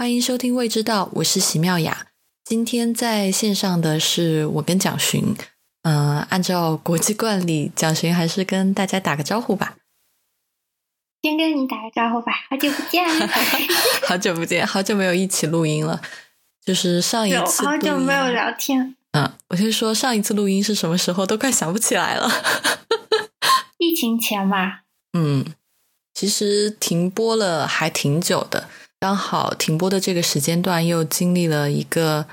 欢迎收听《未知道》，我是席妙雅。今天在线上的是我跟蒋寻。嗯、按照国际惯例，蒋寻还是跟大家打个招呼吧。先跟你打个招呼吧，好久不见，好久不见，好久没有一起录音了。就是上一次好久没有聊天。嗯，我先说上一次录音是什么时候，都快想不起来了。疫情前吧，嗯，其实停播了还挺久的，刚好停播的这个时间段又经历了一个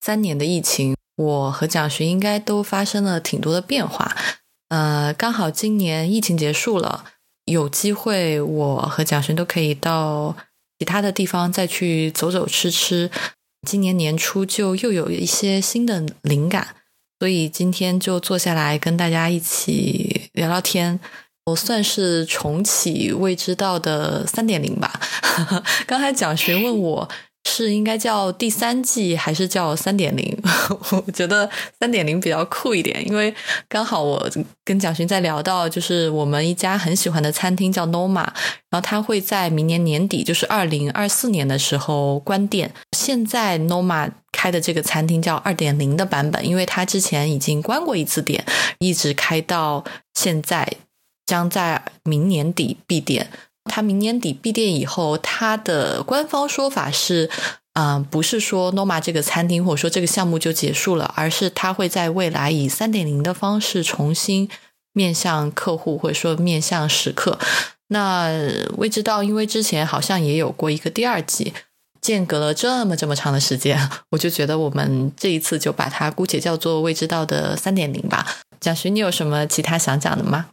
三年的疫情，我和蒋勋应该都发生了挺多的变化。呃，刚好今年疫情结束了，有机会我和蒋勋都可以到其他的地方再去走走吃吃。今年年初就又有一些新的灵感，所以今天就坐下来跟大家一起聊聊天。我算是重启未知道的三点零吧。刚才蒋勋问我是应该叫第三季还是叫三点零，我觉得三点零比较酷一点，因为刚好我跟蒋勋在聊到，就是我们一家很喜欢的餐厅叫 Noma，然后它会在明年年底，就是二零二四年的时候关店。现在 Noma 开的这个餐厅叫二点零的版本，因为它之前已经关过一次店，一直开到现在，将在明年底闭店。它明年底闭店以后，它的官方说法是，嗯、不是说 Noma 这个餐厅或者说这个项目就结束了，而是它会在未来以三点零的方式重新面向客户，或者说面向食客。那未知道，因为之前好像也有过一个第二季，间隔了这么这么长的时间，我就觉得我们这一次就把它姑且叫做未知道的三点零吧。蒋勋，你有什么其他想讲的吗？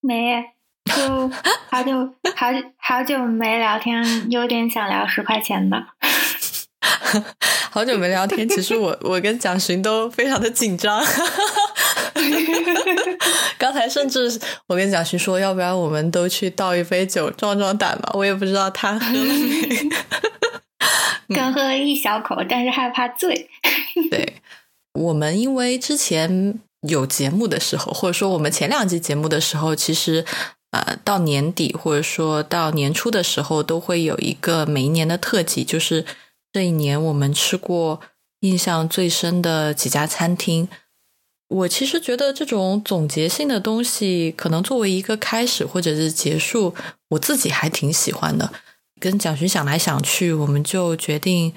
没，就 好久好好久没聊天，有点想聊十块钱的。好久没聊天，其实我 我跟蒋寻都非常的紧张。刚才甚至我跟蒋勋说，要不然我们都去倒一杯酒壮壮胆吧。我也不知道他喝了没。刚喝了一小口，但是害怕醉。对，我们因为之前有节目的时候，或者说我们前两季节目的时候，其实呃到年底或者说到年初的时候，都会有一个每一年的特辑，就是这一年我们吃过印象最深的几家餐厅。我其实觉得这种总结性的东西，可能作为一个开始或者是结束，我自己还挺喜欢的。跟蒋勋想来想去，我们就决定，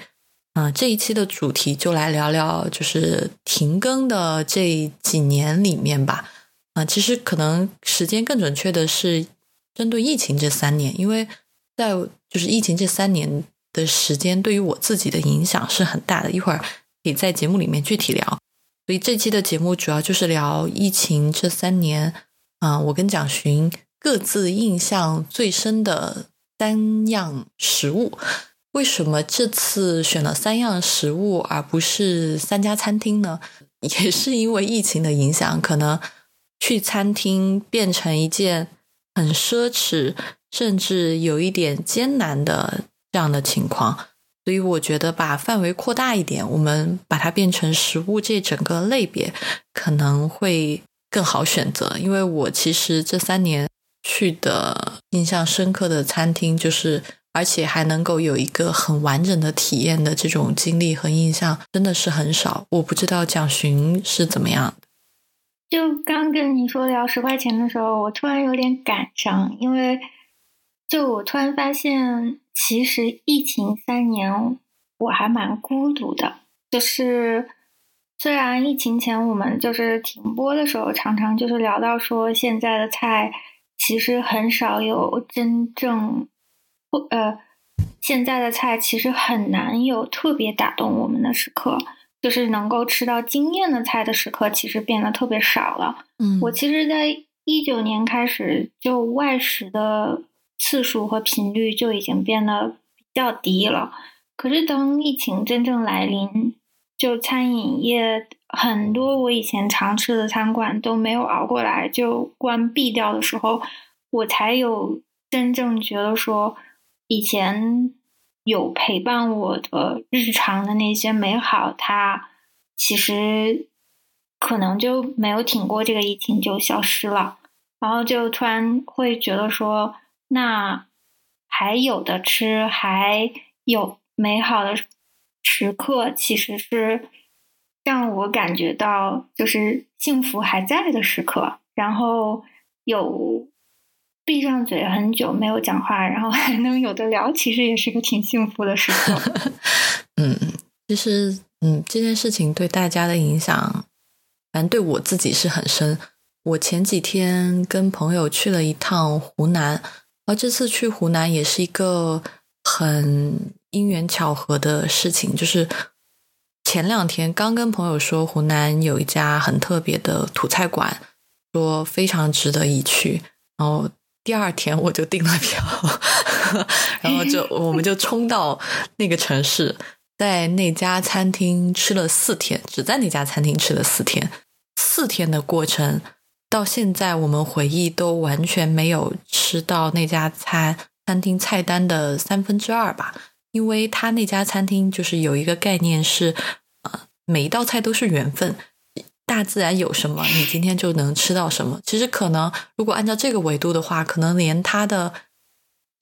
啊、这一期的主题就来聊聊，就是停更的这几年里面吧。啊、其实可能时间更准确的是针对疫情这三年，因为在就是疫情这三年的时间，对于我自己的影响是很大的。一会儿可以在节目里面具体聊。所以这期的节目主要就是聊疫情这三年，啊、我跟蒋寻各自印象最深的三样食物。为什么这次选了三样食物而不是三家餐厅呢？也是因为疫情的影响，可能去餐厅变成一件很奢侈，甚至有一点艰难的这样的情况。所以我觉得把范围扩大一点，我们把它变成食物这整个类别，可能会更好选择。因为我其实这三年去的印象深刻的餐厅，就是而且还能够有一个很完整的体验的这种经历和印象，真的是很少。我不知道蒋寻是怎么样的。就刚跟你说聊十块钱的时候，我突然有点感伤，因为就我突然发现，其实疫情三年我还蛮孤独的。就是虽然疫情前我们就是停播的时候，常常就是聊到说现在的菜其实很少有真正不呃，现在的菜其实很难有特别打动我们的时刻。就是能够吃到惊艳的菜的时刻，其实变得特别少了。嗯我其实，在一九年开始，就外食的次数和频率就已经变得比较低了。可是，当疫情真正来临，就餐饮业很多我以前常吃的餐馆都没有熬过来，就关闭掉的时候，我才有真正觉得说，以前有陪伴我的日常的那些美好，它其实可能就没有挺过这个疫情就消失了，然后就突然会觉得说，那还有的吃，还有美好的时刻，其实是让我感觉到就是幸福还在的时刻。然后有闭上嘴很久没有讲话，然后还能有的聊，其实也是个挺幸福的时刻。嗯，其实嗯，这件事情对大家的影响，反正对我自己是很深。我前几天跟朋友去了一趟湖南，而这次去湖南也是一个很因缘巧合的事情，就是前两天刚跟朋友说湖南有一家很特别的土菜馆。说非常值得一去，然后第二天我就订了票，然后就我们就冲到那个城市，在那家餐厅吃了四天，只在那家餐厅吃了四天，四天的过程到现在我们回忆都完全没有吃到那家餐餐厅菜单的三分之二吧，因为他那家餐厅就是有一个概念是，呃，每一道菜都是缘分。大自然有什么，你今天就能吃到什么。其实可能，如果按照这个维度的话，可能连它的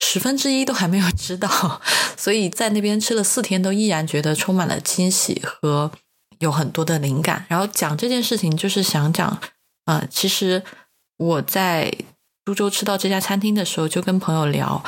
十分之一都还没有吃到。所以在那边吃了四天，都依然觉得充满了惊喜和有很多的灵感。然后讲这件事情，就是想讲，呃，其实我在株洲吃到这家餐厅的时候，就跟朋友聊，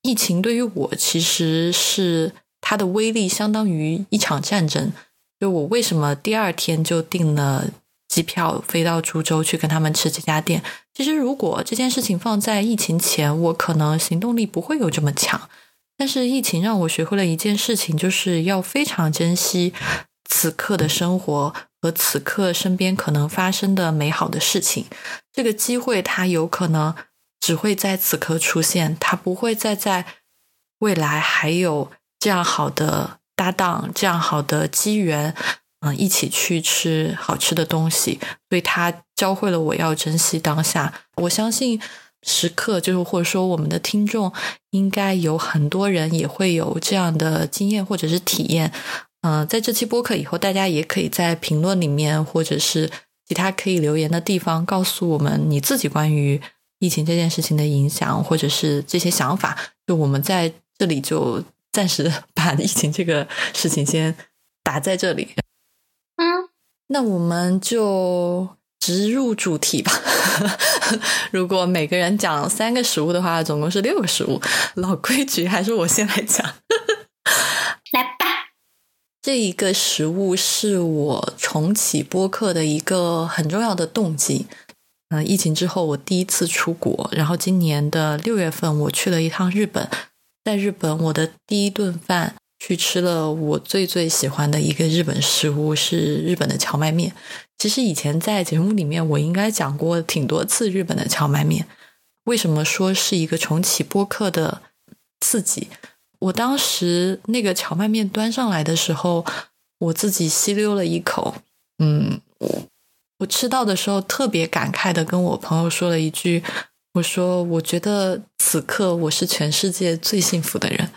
疫情对于我其实是它的威力相当于一场战争。就我为什么第二天就订了机票飞到株洲去跟他们吃这家店？其实如果这件事情放在疫情前，我可能行动力不会有这么强。但是疫情让我学会了一件事情，就是要非常珍惜此刻的生活和此刻身边可能发生的美好的事情。这个机会它有可能只会在此刻出现，它不会再在未来还有这样好的。搭档这样好的机缘，嗯，一起去吃好吃的东西，所以他教会了我要珍惜当下。我相信时刻就是或者说我们的听众应该有很多人也会有这样的经验或者是体验。嗯，在这期播客以后，大家也可以在评论里面或者是其他可以留言的地方告诉我们你自己关于疫情这件事情的影响或者是这些想法。就我们在这里就。暂时 把疫情这个事情先打在这里。嗯，那我们就直入主题吧。如果每个人讲三个食物的话，总共是六个食物。老规矩，还是我先来讲。来吧。这一个食物是我重启播客的一个很重要的动机。嗯，疫情之后我第一次出国，然后今年的六月份我去了一趟日本。在日本，我的第一顿饭去吃了我最最喜欢的一个日本食物，是日本的荞麦面。其实以前在节目里面，我应该讲过挺多次日本的荞麦面。为什么说是一个重启播客的刺激？我当时那个荞麦面端上来的时候，我自己吸溜了一口，嗯，我吃到的时候特别感慨的跟我朋友说了一句。我说，我觉得此刻我是全世界最幸福的人。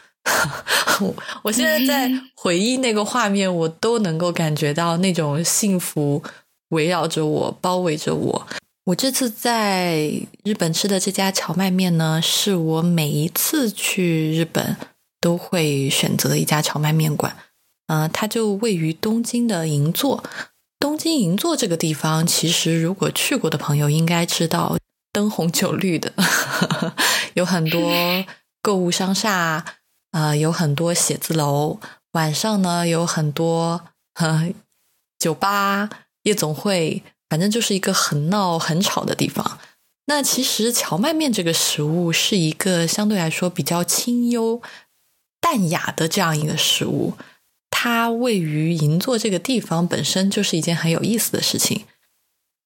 我 我现在在回忆那个画面，我都能够感觉到那种幸福围绕着我，包围着我。我这次在日本吃的这家荞麦面呢，是我每一次去日本都会选择的一家荞麦面馆。嗯，它就位于东京的银座。东京银座这个地方，其实如果去过的朋友应该知道。灯红酒绿的，有很多购物商厦，啊，有很多写字楼。晚上呢，有很多酒吧、夜总会，反正就是一个很闹、很吵的地方。那其实荞麦面这个食物是一个相对来说比较清幽、淡雅的这样一个食物。它位于银座这个地方，本身就是一件很有意思的事情。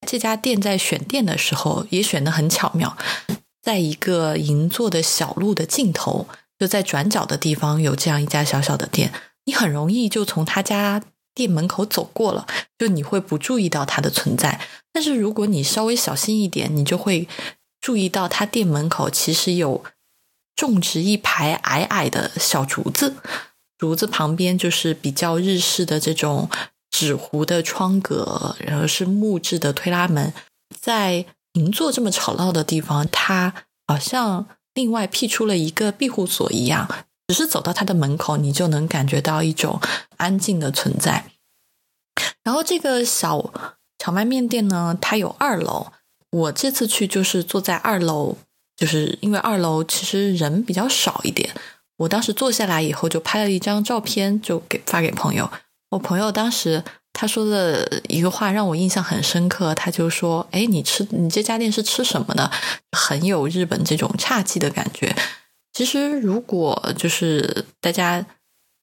这家店在选店的时候也选的很巧妙，在一个银座的小路的尽头，就在转角的地方有这样一家小小的店，你很容易就从他家店门口走过了，就你会不注意到它的存在。但是如果你稍微小心一点，你就会注意到他店门口其实有种植一排矮矮的小竹子，竹子旁边就是比较日式的这种。纸糊的窗格，然后是木质的推拉门，在银座这么吵闹的地方，它好像另外辟出了一个庇护所一样，只是走到它的门口，你就能感觉到一种安静的存在。然后这个小荞麦面店呢，它有二楼。我这次去就是坐在二楼，就是因为二楼其实人比较少一点。我当时坐下来以后，就拍了一张照片，就给发给朋友。我朋友当时他说的一个话让我印象很深刻，他就说：“哎，你吃你这家店是吃什么呢？很有日本这种侘寂的感觉。”其实，如果就是大家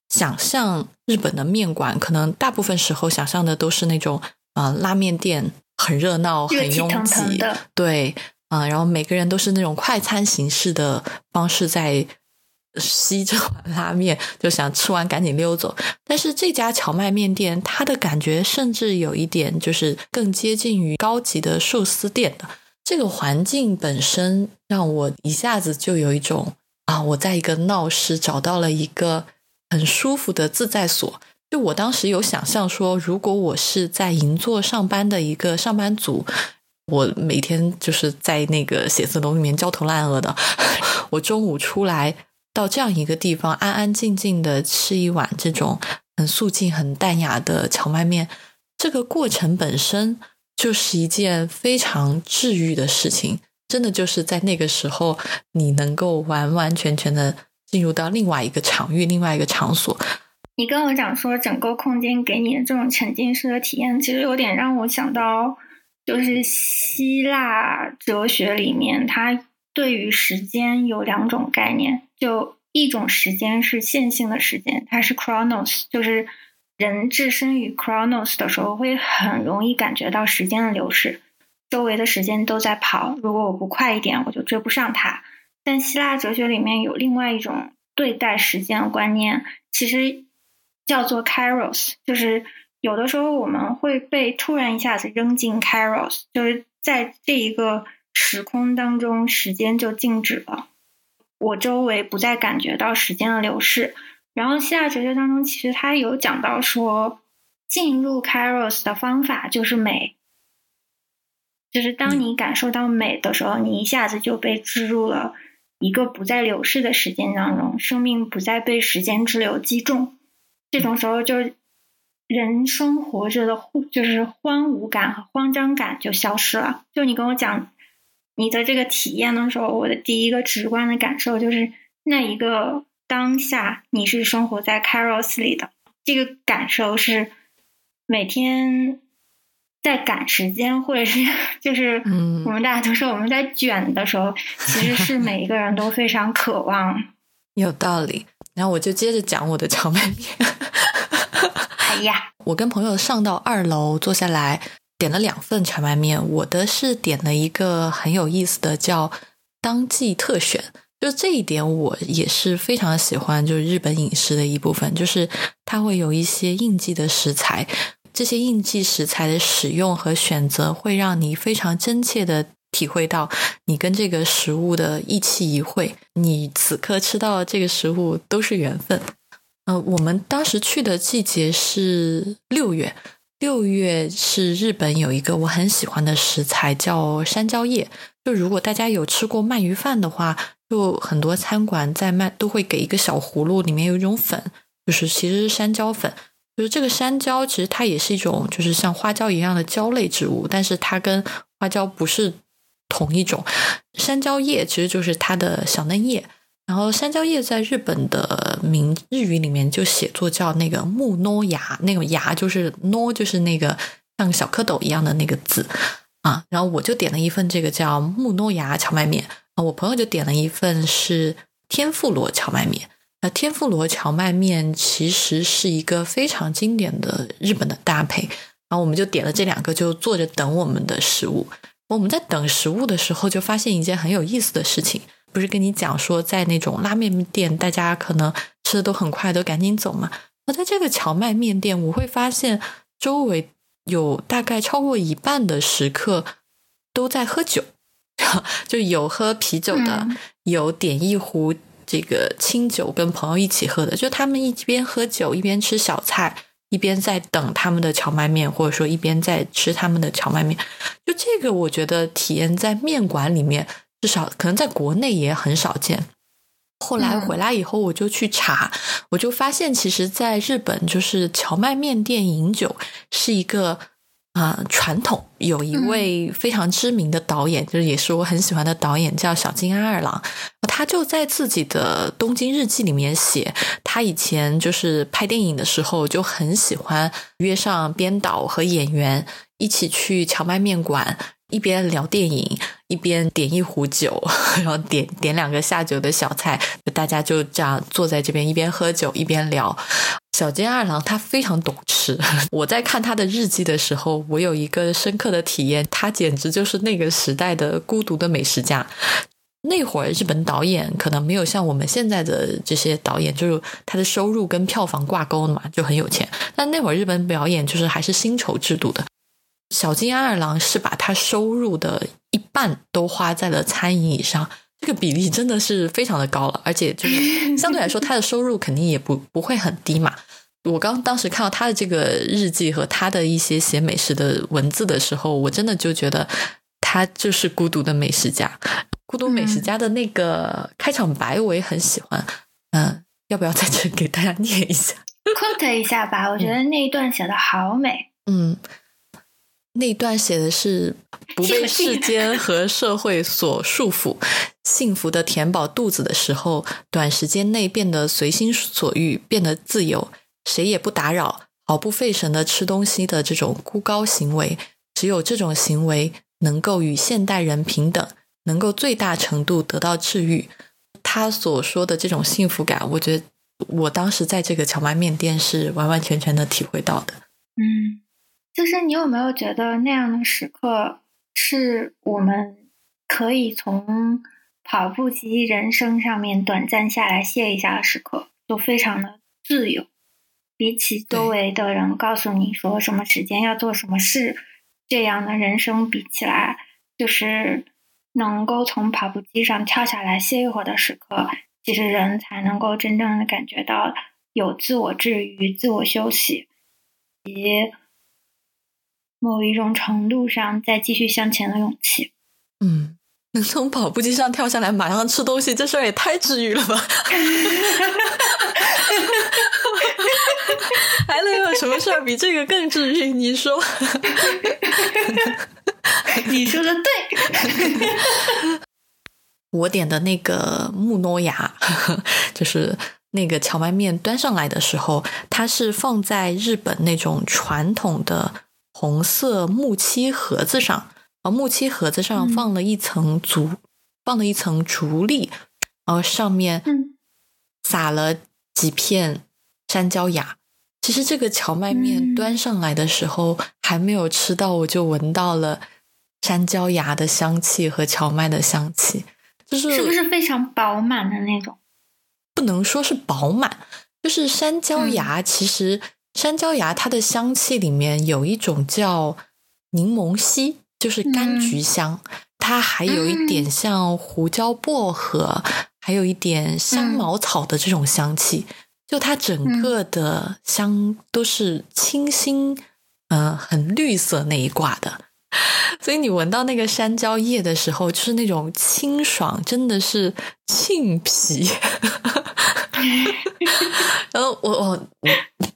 想象日本的面馆，可能大部分时候想象的都是那种啊拉面店。很热闹，很拥挤，对，啊，然后每个人都是那种快餐形式的方式在吸这碗拉面，就想吃完赶紧溜走。但是这家荞麦面店，它的感觉甚至有一点就是更接近于高级的寿司店的这个环境本身，让我一下子就有一种啊，我在一个闹市找到了一个很舒服的自在所。就我当时有想象说，如果我是在银座上班的一个上班族，我每天就是在那个写字楼里面焦头烂额的，我中午出来到这样一个地方，安安静静的吃一碗这种很素净、很淡雅的荞麦面，这个过程本身就是一件非常治愈的事情。真的就是在那个时候，你能够完完全全的进入到另外一个场域、另外一个场所。你跟我讲说，整个空间给你的这种沉浸式的体验，其实有点让我想到，就是希腊哲学里面，它对于时间有两种概念，就一种时间是线性的时间，它是 chronos，就是人置身于 chronos 的时候，会很容易感觉到时间的流逝，周围的时间都在跑，如果我不快一点，我就追不上它。但希腊哲学里面有另外一种对待时间的观念，其实。叫做 Kairos，就是有的时候我们会被突然一下子扔进 Kairos，就是在这一个时空当中，时间就静止了，我周围不再感觉到时间的流逝。然后希腊哲学当中，其实他有讲到说，进入 Kairos 的方法就是美，就是当你感受到美的时候，你一下子就被置入了一个不再流逝的时间当中，生命不再被时间之流击中。这种时候，就人生活着的，就是荒芜感和慌张感就消失了。就你跟我讲你的这个体验的时候，我的第一个直观的感受就是，那一个当下你是生活在 Caros 里的，这个感受是每天在赶时间，或者是就是我们大家都说我们在卷的时候，其实是每一个人都非常渴望。有道理。然后我就接着讲我的荞麦面。哎呀，我跟朋友上到二楼坐下来，点了两份荞麦面。我的是点了一个很有意思的，叫当季特选。就这一点，我也是非常喜欢，就是日本饮食的一部分，就是它会有一些应季的食材。这些应季食材的使用和选择，会让你非常真切的。体会到你跟这个食物的一期一会，你此刻吃到这个食物都是缘分。呃，我们当时去的季节是六月，六月是日本有一个我很喜欢的食材叫山椒叶。就如果大家有吃过鳗鱼饭的话，就很多餐馆在卖都会给一个小葫芦，里面有一种粉，就是其实是山椒粉。就是这个山椒其实它也是一种就是像花椒一样的椒类植物，但是它跟花椒不是。同一种山椒叶其实就是它的小嫩叶，然后山椒叶在日本的名日语里面就写作叫那个木诺芽，那个芽就是诺就是那个像小蝌蚪一样的那个字啊。然后我就点了一份这个叫木诺芽荞麦面啊，我朋友就点了一份是天妇罗荞麦面。那天妇罗荞麦面其实是一个非常经典的日本的搭配，然后我们就点了这两个，就坐着等我们的食物。我们在等食物的时候，就发现一件很有意思的事情。不是跟你讲说，在那种拉面店，大家可能吃的都很快，都赶紧走嘛。而在这个荞麦面店，我会发现周围有大概超过一半的食客都在喝酒，就有喝啤酒的，有点一壶这个清酒跟朋友一起喝的，就他们一边喝酒一边吃小菜。一边在等他们的荞麦面，或者说一边在吃他们的荞麦面，就这个我觉得体验在面馆里面，至少可能在国内也很少见。后来回来以后，我就去查，我就发现，其实在日本，就是荞麦面店饮酒是一个啊传统。有一位非常知名的导演，就是也是我很喜欢的导演，叫小津安二郎。他就在自己的东京日记里面写，他以前就是拍电影的时候，就很喜欢约上编导和演员一起去荞麦面馆。一边聊电影，一边点一壶酒，然后点点两个下酒的小菜，大家就这样坐在这边一边喝酒一边聊。小金二郎他非常懂吃，我在看他的日记的时候，我有一个深刻的体验，他简直就是那个时代的孤独的美食家。那会儿日本导演可能没有像我们现在的这些导演，就是他的收入跟票房挂钩的嘛，就很有钱。但那会儿日本表演就是还是薪酬制度的。小金安二郎是把他收入的一半都花在了餐饮以上，这个比例真的是非常的高了，而且就是 相对来说，他的收入肯定也不不会很低嘛。我刚当时看到他的这个日记和他的一些写美食的文字的时候，我真的就觉得他就是孤独的美食家。孤独美食家的那个开场白我也很喜欢，嗯，要不要在这给大家念一下？quote 一下吧，我觉得那一段写的好美，嗯。那段写的是不被世间 和社会所束缚，幸福的填饱肚子的时候，短时间内变得随心所欲，变得自由，谁也不打扰，毫不费神的吃东西的这种孤高行为，只有这种行为能够与现代人平等，能够最大程度得到治愈。他所说的这种幸福感，我觉得我当时在这个荞麦面店是完完全全的体会到的。嗯。就是你有没有觉得那样的时刻是我们可以从跑步机人生上面短暂下来歇一下的时刻，就非常的自由。比起周围的人告诉你说什么时间要做什么事，这样的人生比起来，就是能够从跑步机上跳下来歇一会儿的时刻，其实人才能够真正的感觉到有自我治愈、自我休息，以及。某一种程度上，再继续向前的勇气。嗯，能从跑步机上跳下来，马上吃东西，这事儿也太治愈了吧！还能有什么事儿比这个更治愈？你说？你说的对。我点的那个木诺芽，就是那个荞麦面端上来的时候，它是放在日本那种传统的。红色木漆盒子上，啊，木漆盒子上放了一层竹，放了一层竹粒，然后上面撒了几片山椒芽。其实这个荞麦面端上来的时候，还没有吃到，我就闻到了山椒芽的香气和荞麦的香气，就是是不是非常饱满的那种？不能说是饱满，就是山椒芽其实。山椒芽它的香气里面有一种叫柠檬烯，就是柑橘香。它还有一点像胡椒薄荷，还有一点香茅草的这种香气。就它整个的香都是清新，嗯，很绿色那一挂的。所以你闻到那个山椒叶的时候，就是那种清爽，真的是沁脾。然后我我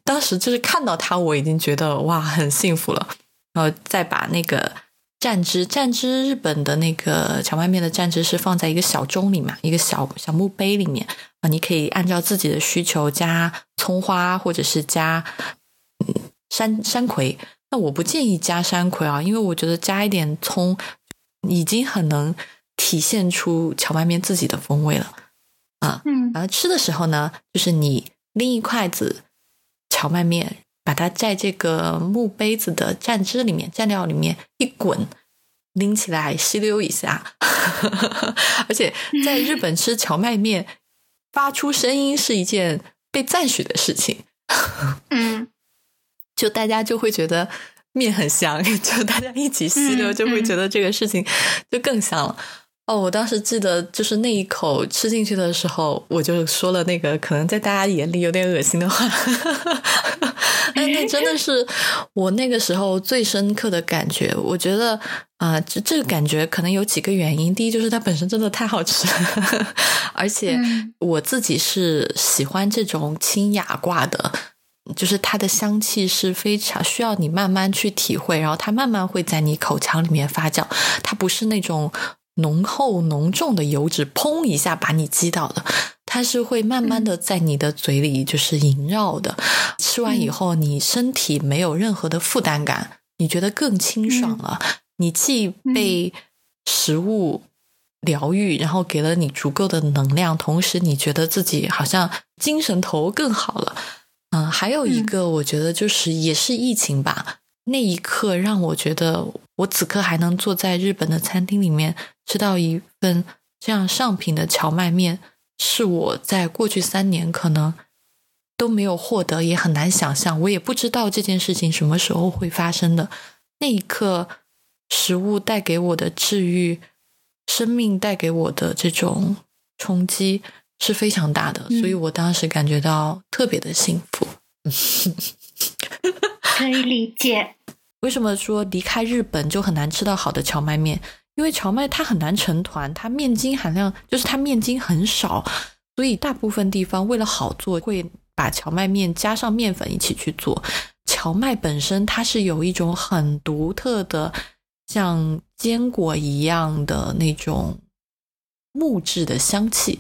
当时就是看到它，我已经觉得哇很幸福了。然后再把那个蘸汁，蘸汁日本的那个荞麦面的蘸汁是放在一个小盅里嘛，一个小小木杯里面啊，你可以按照自己的需求加葱花或者是加山山葵。那我不建议加山葵啊，因为我觉得加一点葱已经很能体现出荞麦面自己的风味了。啊，嗯，然后吃的时候呢，就是你拎一筷子荞麦面，把它在这个木杯子的蘸汁里面、蘸料里面一滚，拎起来吸溜一下。而且在日本吃荞麦面，发出声音是一件被赞许的事情。嗯，就大家就会觉得面很香，就大家一起吸溜，就会觉得这个事情就更香了。哦，我当时记得就是那一口吃进去的时候，我就说了那个可能在大家眼里有点恶心的话。那 那真的是我那个时候最深刻的感觉。我觉得啊，这这个感觉可能有几个原因。第一，就是它本身真的太好吃了，而且我自己是喜欢这种清雅挂的，就是它的香气是非常需要你慢慢去体会，然后它慢慢会在你口腔里面发酵。它不是那种浓厚浓重的油脂，砰一下把你击倒的。它是会慢慢的在你的嘴里就是萦绕的，吃完以后你身体没有任何的负担感，你觉得更清爽了。你既被食物疗愈，然后给了你足够的能量，同时你觉得自己好像精神头更好了。嗯，还有一个我觉得就是也是疫情吧，那一刻让我觉得我此刻还能坐在日本的餐厅里面吃到一份这样上品的荞麦面。是我在过去三年可能都没有获得，也很难想象，我也不知道这件事情什么时候会发生的。那一刻，食物带给我的治愈，生命带给我的这种冲击是非常大的，所以我当时感觉到特别的幸福。可以理解，为什么说离开日本就很难吃到好的荞麦面？因为荞麦它很难成团，它面筋含量就是它面筋很少，所以大部分地方为了好做，会把荞麦面加上面粉一起去做。荞麦本身它是有一种很独特的，像坚果一样的那种木质的香气。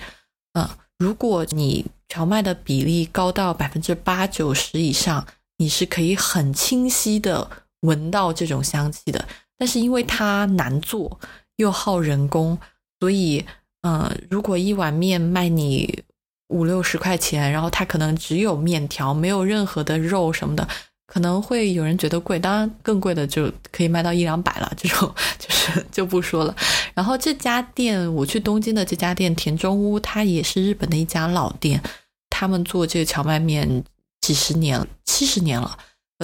嗯，如果你荞麦的比例高到百分之八九十以上，你是可以很清晰的闻到这种香气的。但是因为它难做又耗人工，所以，嗯，如果一碗面卖你五六十块钱，然后它可能只有面条，没有任何的肉什么的，可能会有人觉得贵。当然，更贵的就可以卖到一两百了，这种就是就不说了。然后这家店，我去东京的这家店田中屋，它也是日本的一家老店，他们做这个荞麦面几十年，七十年了。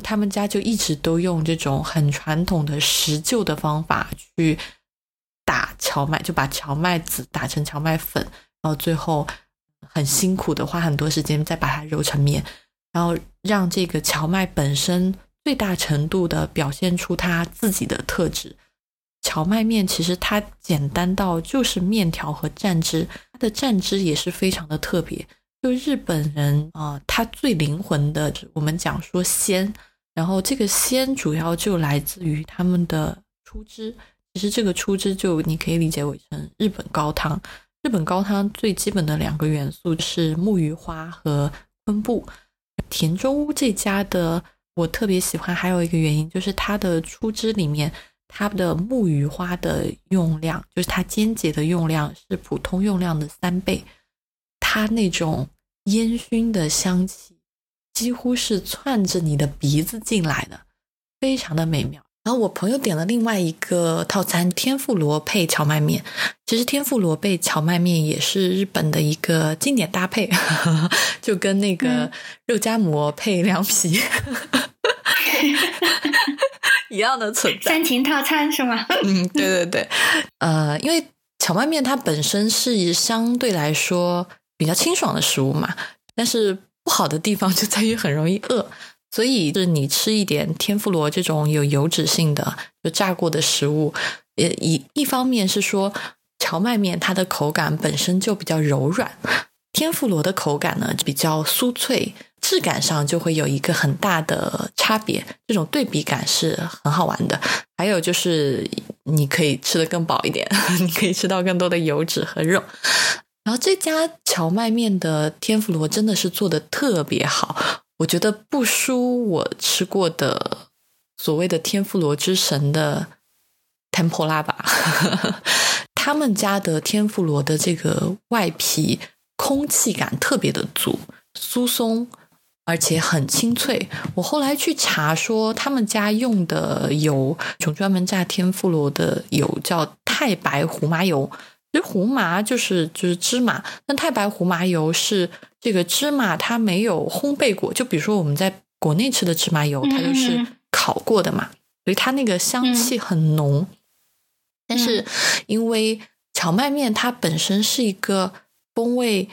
他们家就一直都用这种很传统的石臼的方法去打荞麦，就把荞麦籽打成荞麦粉，然后最后很辛苦的花很多时间再把它揉成面，然后让这个荞麦本身最大程度的表现出它自己的特质。荞麦面其实它简单到就是面条和蘸汁，它的蘸汁也是非常的特别。就日本人啊，他最灵魂的，我们讲说鲜，然后这个鲜主要就来自于他们的出汁。其实这个出汁就你可以理解为成日本高汤。日本高汤最基本的两个元素是木鱼花和昆布。田中屋这家的我特别喜欢，还有一个原因就是它的出汁里面，它的木鱼花的用量，就是它煎节的用量是普通用量的三倍，它那种。烟熏的香气几乎是窜着你的鼻子进来的，非常的美妙。然后我朋友点了另外一个套餐，天妇罗配荞麦面。其实天妇罗配荞麦面也是日本的一个经典搭配，就跟那个肉夹馍配凉皮 一样的存在。三秦套餐是吗？嗯，对对对。呃，因为荞麦面它本身是相对来说。比较清爽的食物嘛，但是不好的地方就在于很容易饿，所以就是你吃一点天妇罗这种有油脂性的就炸过的食物，呃，一一方面是说荞麦面它的口感本身就比较柔软，天妇罗的口感呢比较酥脆，质感上就会有一个很大的差别，这种对比感是很好玩的。还有就是你可以吃的更饱一点，你可以吃到更多的油脂和肉。然后这家荞麦面的天妇罗真的是做的特别好，我觉得不输我吃过的所谓的天妇罗之神的 Tempura 吧。他们家的天妇罗的这个外皮空气感特别的足，酥松，而且很清脆。我后来去查说，他们家用的油，种专门炸天妇罗的油叫太白胡麻油。其实胡麻就是就是芝麻，那太白胡麻油是这个芝麻它没有烘焙过，就比如说我们在国内吃的芝麻油，它就是烤过的嘛，所以它那个香气很浓。但是因为荞麦面它本身是一个风味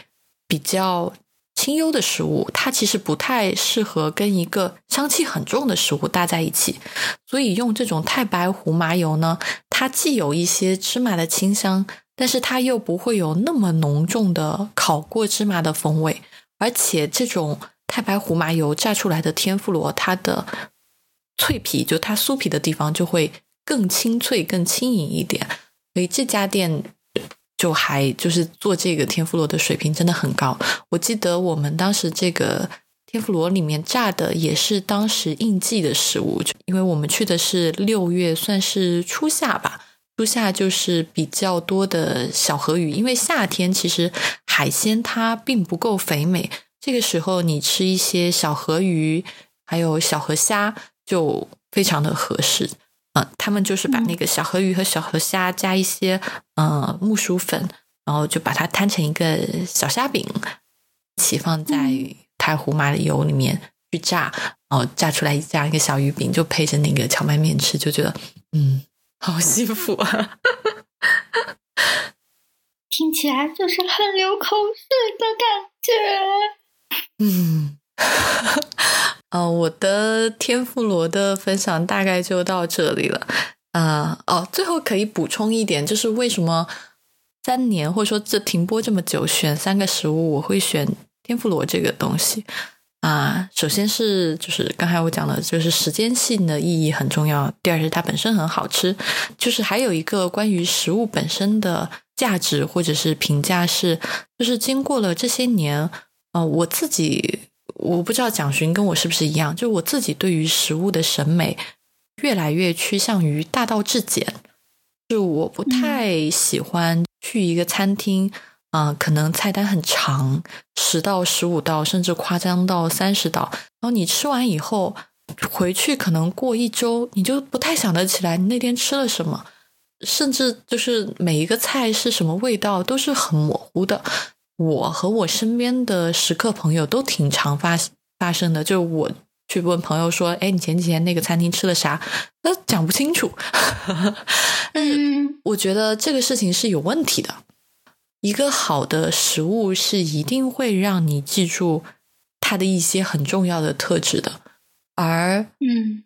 比较清幽的食物，它其实不太适合跟一个香气很重的食物搭在一起。所以用这种太白胡麻油呢，它既有一些芝麻的清香，但是它又不会有那么浓重的烤过芝麻的风味。而且这种太白胡麻油炸出来的天妇罗，它的脆皮就它酥皮的地方就会更清脆、更轻盈一点。所以这家店。就还就是做这个天妇罗的水平真的很高。我记得我们当时这个天妇罗里面炸的也是当时应季的食物，因为我们去的是六月，算是初夏吧。初夏就是比较多的小河鱼，因为夏天其实海鲜它并不够肥美，这个时候你吃一些小河鱼还有小河虾就非常的合适。嗯，他们就是把那个小河鱼和小河虾加一些嗯木薯粉，然后就把它摊成一个小虾饼，一起放在太湖麻的油里面去炸，然后炸出来这样一个小鱼饼，就配着那个荞麦面吃，就觉得嗯，好幸福啊！听起来就是很流口水的感觉。嗯。呃，我的天妇罗的分享大概就到这里了。啊，哦，最后可以补充一点，就是为什么三年或者说这停播这么久，选三个食物，我会选天妇罗这个东西啊。首先是就是刚才我讲的，就是时间性的意义很重要。第二是它本身很好吃，就是还有一个关于食物本身的价值或者是评价是，就是经过了这些年，呃，我自己。我不知道蒋勋跟我是不是一样，就我自己对于食物的审美越来越趋向于大道至简，就我不太喜欢去一个餐厅，啊，可能菜单很长，十道、十五道，甚至夸张到三十道，然后你吃完以后回去，可能过一周你就不太想得起来你那天吃了什么，甚至就是每一个菜是什么味道都是很模糊的。我和我身边的食客朋友都挺常发发生的，就我去问朋友说：“哎，你前几天那个餐厅吃了啥？”那讲不清楚。嗯，我觉得这个事情是有问题的。一个好的食物是一定会让你记住它的一些很重要的特质的，而嗯，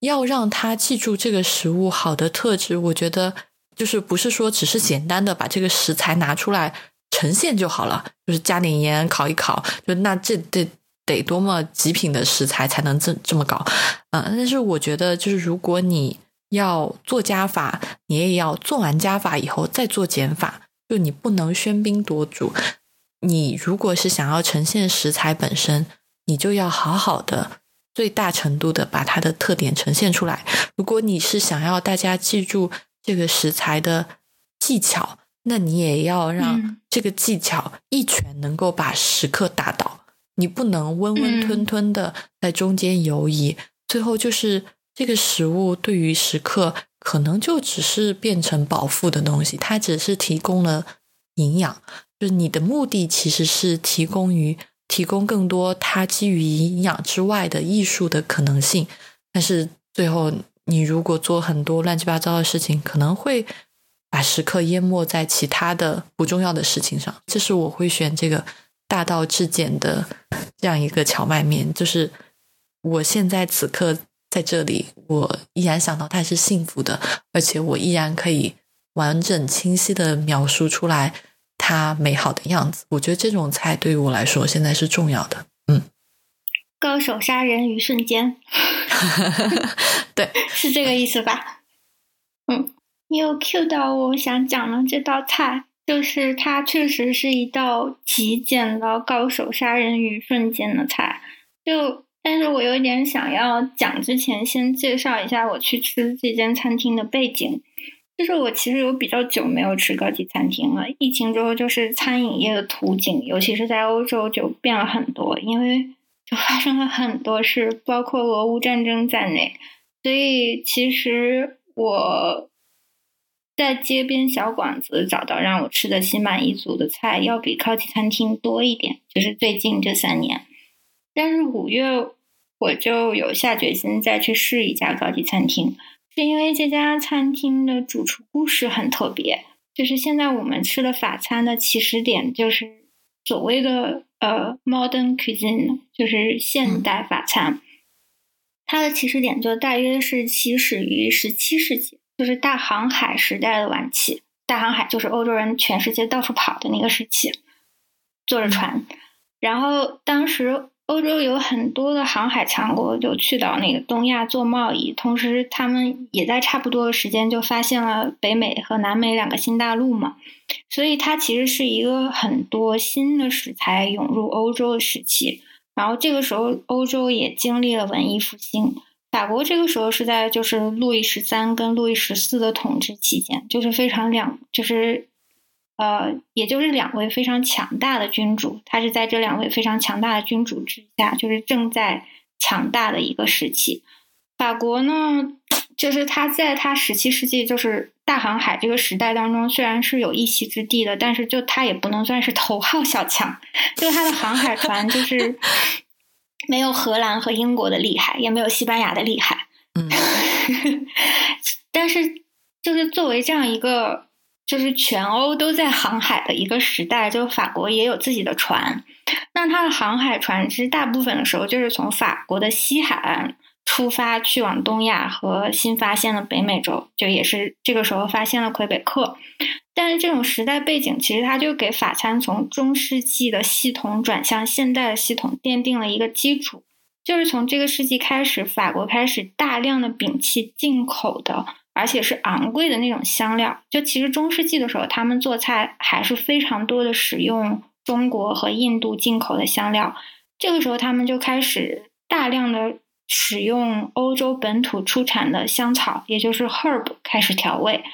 要让他记住这个食物好的特质，我觉得就是不是说只是简单的把这个食材拿出来。呈现就好了，就是加点盐烤一烤，就那这得得多么极品的食材才能这这么搞啊！但是我觉得，就是如果你要做加法，你也要做完加法以后再做减法，就你不能喧宾夺主。你如果是想要呈现食材本身，你就要好好的最大程度的把它的特点呈现出来。如果你是想要大家记住这个食材的技巧。那你也要让这个技巧一拳能够把食客打倒，你不能温温吞吞的在中间游移，最后就是这个食物对于食客可能就只是变成饱腹的东西，它只是提供了营养，就是你的目的其实是提供于提供更多它基于营养之外的艺术的可能性，但是最后你如果做很多乱七八糟的事情，可能会。把时刻淹没在其他的不重要的事情上，这是我会选这个大道至简的这样一个荞麦面。就是我现在此刻在这里，我依然想到他是幸福的，而且我依然可以完整清晰的描述出来他美好的样子。我觉得这种菜对于我来说现在是重要的。嗯，高手杀人于瞬间，对，是这个意思吧？嗯。你有 cue 到我想讲的这道菜，就是它确实是一道极简的高手杀人于瞬间的菜。就，但是我有点想要讲之前，先介绍一下我去吃这间餐厅的背景。就是我其实有比较久没有吃高级餐厅了，疫情之后，就是餐饮业的图景，尤其是在欧洲就变了很多，因为就发生了很多事，包括俄乌战争在内。所以其实我。在街边小馆子找到让我吃的心满意足的菜，要比高级餐厅多一点。就是最近这三年，但是五月我就有下决心再去试一家高级餐厅，是因为这家餐厅的主厨故事很特别。就是现在我们吃的法餐的起始点，就是所谓的呃 modern cuisine，就是现代法餐。它的起始点就大约是起始于十七世纪，就是大航海时代的晚期。大航海就是欧洲人全世界到处跑的那个时期，坐着船。然后当时欧洲有很多的航海强国就去到那个东亚做贸易，同时他们也在差不多的时间就发现了北美和南美两个新大陆嘛。所以它其实是一个很多新的食材涌入欧洲的时期。然后这个时候欧洲也经历了文艺复兴。法国这个时候是在就是路易十三跟路易十四的统治期间，就是非常两就是呃，也就是两位非常强大的君主，他是在这两位非常强大的君主之下，就是正在强大的一个时期。法国呢，就是他在他十七世纪就是大航海这个时代当中，虽然是有一席之地的，但是就他也不能算是头号小强，就他的航海船就是。没有荷兰和英国的厉害，也没有西班牙的厉害。嗯，但是就是作为这样一个，就是全欧都在航海的一个时代，就法国也有自己的船。那它的航海船只大部分的时候就是从法国的西海岸出发，去往东亚和新发现的北美洲，就也是这个时候发现了魁北克。但是这种时代背景，其实它就给法餐从中世纪的系统转向现代的系统奠定了一个基础。就是从这个世纪开始，法国开始大量的摒弃进口的，而且是昂贵的那种香料。就其实中世纪的时候，他们做菜还是非常多的使用中国和印度进口的香料。这个时候，他们就开始大量的使用欧洲本土出产的香草，也就是 herb 开始调味。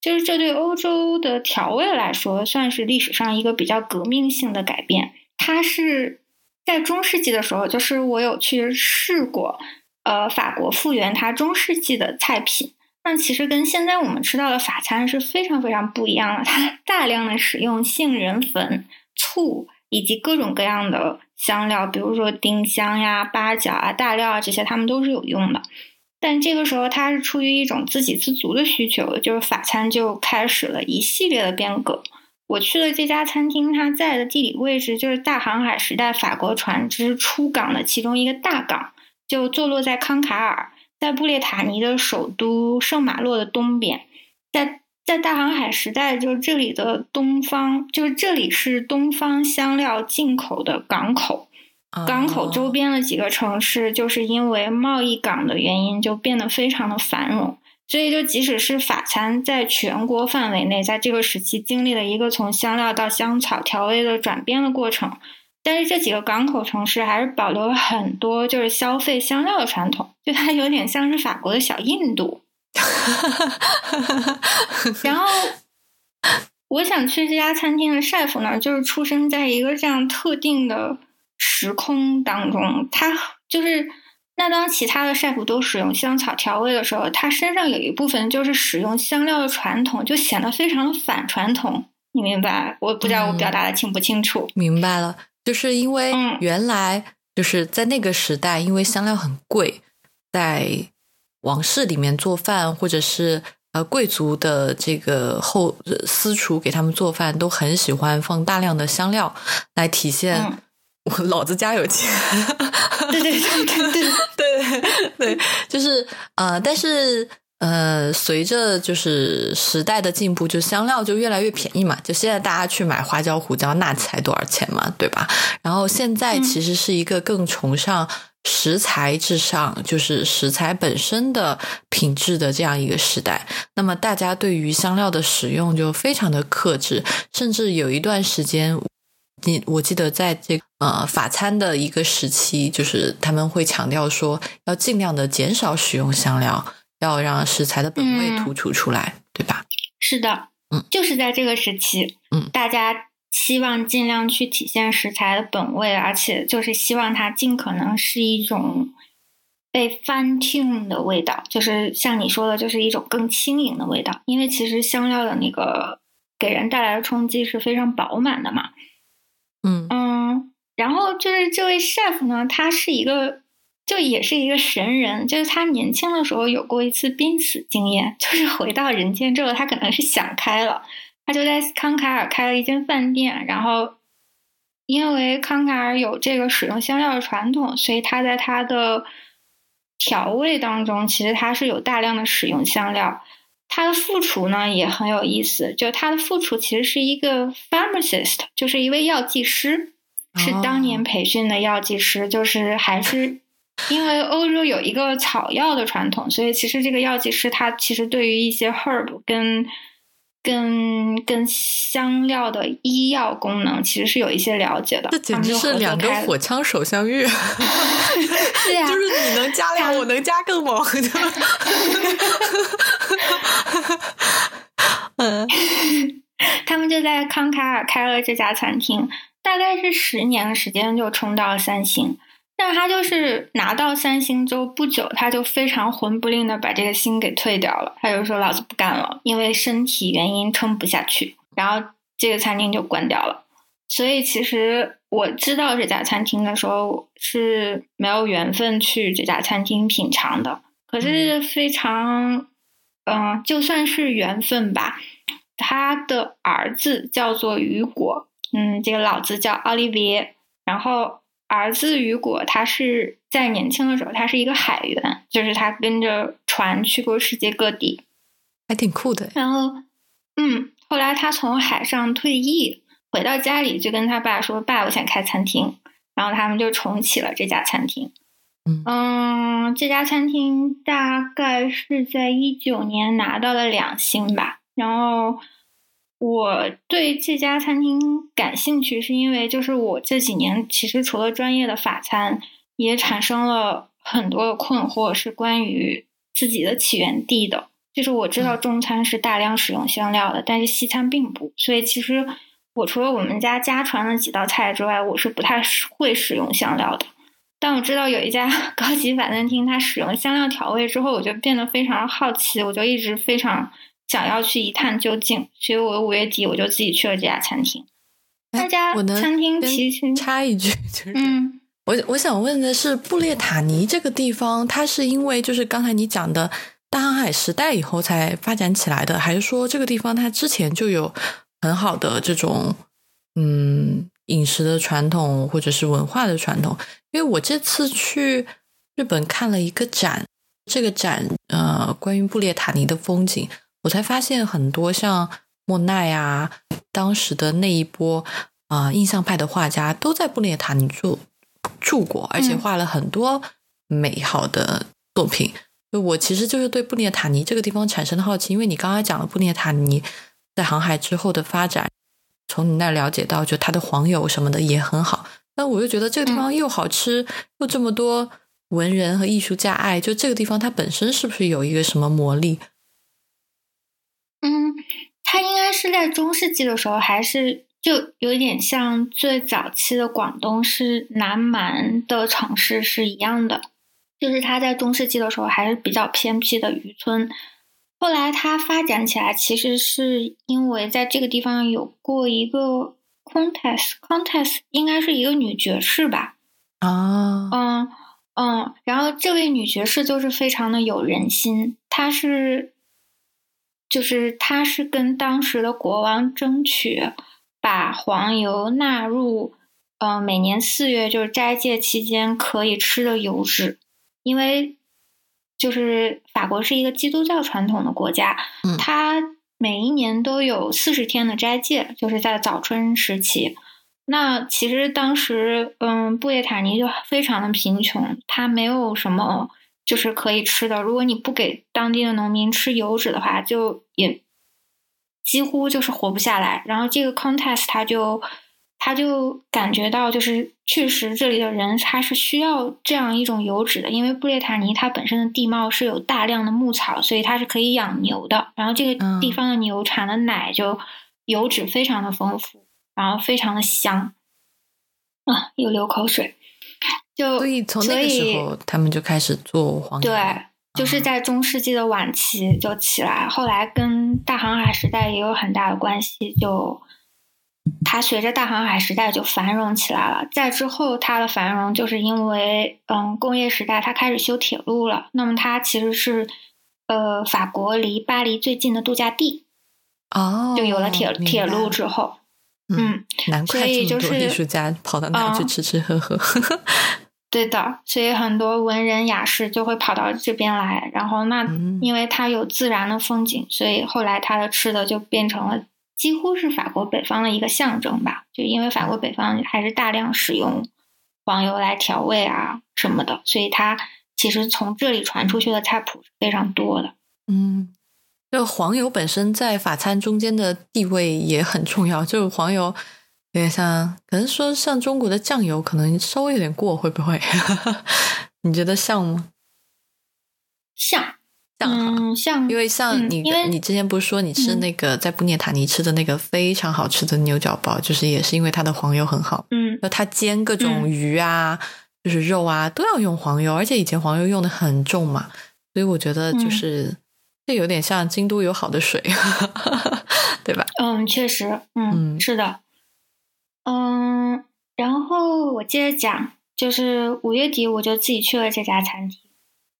就是这对欧洲的调味来说，算是历史上一个比较革命性的改变。它是在中世纪的时候，就是我有去试过，呃，法国复原它中世纪的菜品。那其实跟现在我们吃到的法餐是非常非常不一样的。它 大量的使用杏仁粉、醋以及各种各样的香料，比如说丁香呀、八角啊、大料啊这些，他们都是有用的。但这个时候，他是出于一种自给自足的需求，就是法餐就开始了一系列的变革。我去的这家餐厅，它在的地理位置就是大航海时代法国船只出港的其中一个大港，就坐落在康卡尔，在布列塔尼的首都圣马洛的东边。在在大航海时代，就是这里的东方，就是这里是东方香料进口的港口。港口周边的几个城市，就是因为贸易港的原因，就变得非常的繁荣。所以，就即使是法餐在全国范围内，在这个时期经历了一个从香料到香草调味的转变的过程，但是这几个港口城市还是保留了很多就是消费香料的传统，就它有点像是法国的小印度。然后，我想去这家餐厅的 chef 呢，就是出生在一个这样特定的。时空当中，他就是那当其他的 chef 都使用香草调味的时候，他身上有一部分就是使用香料的传统，就显得非常的反传统。你明白？我不知道我表达的清不清楚。明白了，就是因为原来就是在那个时代，因为香料很贵，在王室里面做饭，或者是呃贵族的这个后私厨给他们做饭，都很喜欢放大量的香料来体现。我老子家有钱，对对对对对对对，就是呃，但是呃，随着就是时代的进步，就香料就越来越便宜嘛。就现在大家去买花椒、胡椒，那才多少钱嘛，对吧？然后现在其实是一个更崇尚食材至上，就是食材本身的品质的这样一个时代。那么大家对于香料的使用就非常的克制，甚至有一段时间。你我记得在这呃法餐的一个时期，就是他们会强调说要尽量的减少使用香料，要让食材的本味突出出来，对吧？是的，嗯，就是在这个时期，嗯，大家希望尽量去体现食材的本味，而且就是希望它尽可能是一种被翻听的味道，就是像你说的，就是一种更轻盈的味道，因为其实香料的那个给人带来的冲击是非常饱满的嘛。嗯。嗯，然后就是这位 chef 呢，他是一个，就也是一个神人，就是他年轻的时候有过一次濒死经验，就是回到人间之后，他可能是想开了，他就在康卡尔开了一间饭店，然后因为康卡尔有这个使用香料的传统，所以他在他的调味当中，其实他是有大量的使用香料。他的副厨呢也很有意思，就他的副厨其实是一个 pharmacist，就是一位药剂师，是当年培训的药剂师，就是还是因为欧洲有一个草药的传统，所以其实这个药剂师他其实对于一些 herb 跟跟跟香料的医药功能其实是有一些了解的。这简直是两个火枪手相遇，是呀，就是你能加量，我能加更猛。嗯，他们就在康卡尔开了这家餐厅，大概是十年的时间就冲到了三星。但他就是拿到三星之后不久，他就非常魂不吝的把这个星给退掉了。他就说：“老子不干了，因为身体原因撑不下去。”然后这个餐厅就关掉了。所以其实我知道这家餐厅的时候是没有缘分去这家餐厅品尝的。可是非常，嗯，就算是缘分吧。他的儿子叫做雨果，嗯，这个老子叫奥利维耶，然后。儿子雨果，他是在年轻的时候，他是一个海员，就是他跟着船去过世界各地，还挺酷的。然后，嗯，后来他从海上退役，回到家里就跟他爸说：“爸，我想开餐厅。”然后他们就重启了这家餐厅。嗯，这家餐厅大概是在一九年拿到了两星吧。然后。我对这家餐厅感兴趣，是因为就是我这几年其实除了专业的法餐，也产生了很多的困惑，是关于自己的起源地的。就是我知道中餐是大量使用香料的，但是西餐并不。所以其实我除了我们家家传的几道菜之外，我是不太会使用香料的。但我知道有一家 高级法餐厅，它使用香料调味之后，我就变得非常好奇，我就一直非常。想要去一探究竟，所以我五月底我就自己去了这家餐厅。那家餐厅其实插一句，就是，嗯，我我想问的是，布列塔尼这个地方，它是因为就是刚才你讲的大航海时代以后才发展起来的，还是说这个地方它之前就有很好的这种嗯饮食的传统或者是文化的传统？因为我这次去日本看了一个展，这个展呃关于布列塔尼的风景。我才发现很多像莫奈啊，当时的那一波啊印象派的画家都在布列塔尼住住过，而且画了很多美好的作品。就我其实就是对布列塔尼这个地方产生了好奇，因为你刚才讲了布列塔尼在航海之后的发展，从你那了解到就它的黄油什么的也很好。但我又觉得这个地方又好吃，又这么多文人和艺术家爱，就这个地方它本身是不是有一个什么魔力？嗯，它应该是在中世纪的时候，还是就有点像最早期的广东是南蛮的城市是一样的，就是它在中世纪的时候还是比较偏僻的渔村。后来它发展起来，其实是因为在这个地方有过一个 Countess，Countess 应该是一个女爵士吧？啊，嗯嗯，然后这位女爵士就是非常的有人心，她是。就是他是跟当时的国王争取把黄油纳入，呃，每年四月就是斋戒期间可以吃的油脂，因为就是法国是一个基督教传统的国家，它每一年都有四十天的斋戒，就是在早春时期。那其实当时，嗯，布列塔尼就非常的贫穷，它没有什么。就是可以吃的。如果你不给当地的农民吃油脂的话，就也几乎就是活不下来。然后这个 contest 他就他就感觉到，就是确实这里的人他是需要这样一种油脂的，因为布列塔尼它本身的地貌是有大量的牧草，所以它是可以养牛的。然后这个地方的牛产的奶就油脂非常的丰富，然后非常的香啊，又流口水。就所以从那个时候，他们就开始做黄油。对，就是在中世纪的晚期就起来，后来跟大航海时代也有很大的关系。就它随着大航海时代就繁荣起来了。在之后，它的繁荣就是因为嗯工业时代，它开始修铁路了。那么它其实是呃法国离巴黎最近的度假地哦，就有了铁铁路之后，嗯，难怪这么多艺术家跑到那去吃吃喝喝。对的，所以很多文人雅士就会跑到这边来。然后那因为它有自然的风景，所以后来它的吃的就变成了几乎是法国北方的一个象征吧。就因为法国北方还是大量使用黄油来调味啊什么的，所以它其实从这里传出去的菜谱是非常多的。嗯。就黄油本身在法餐中间的地位也很重要。就黄油有点像，可能说像中国的酱油，可能稍微有点过，会不会？你觉得像吗？像，像，像，因为像你，你之前不是说你吃那个在布涅塔尼吃的那个非常好吃的牛角包，就是也是因为它的黄油很好。嗯，那它煎各种鱼啊，就是肉啊，都要用黄油，而且以前黄油用的很重嘛，所以我觉得就是。这有点像京都有好的水，对吧？嗯，确实，嗯，是的，嗯，然后我接着讲，就是五月底我就自己去了这家餐厅，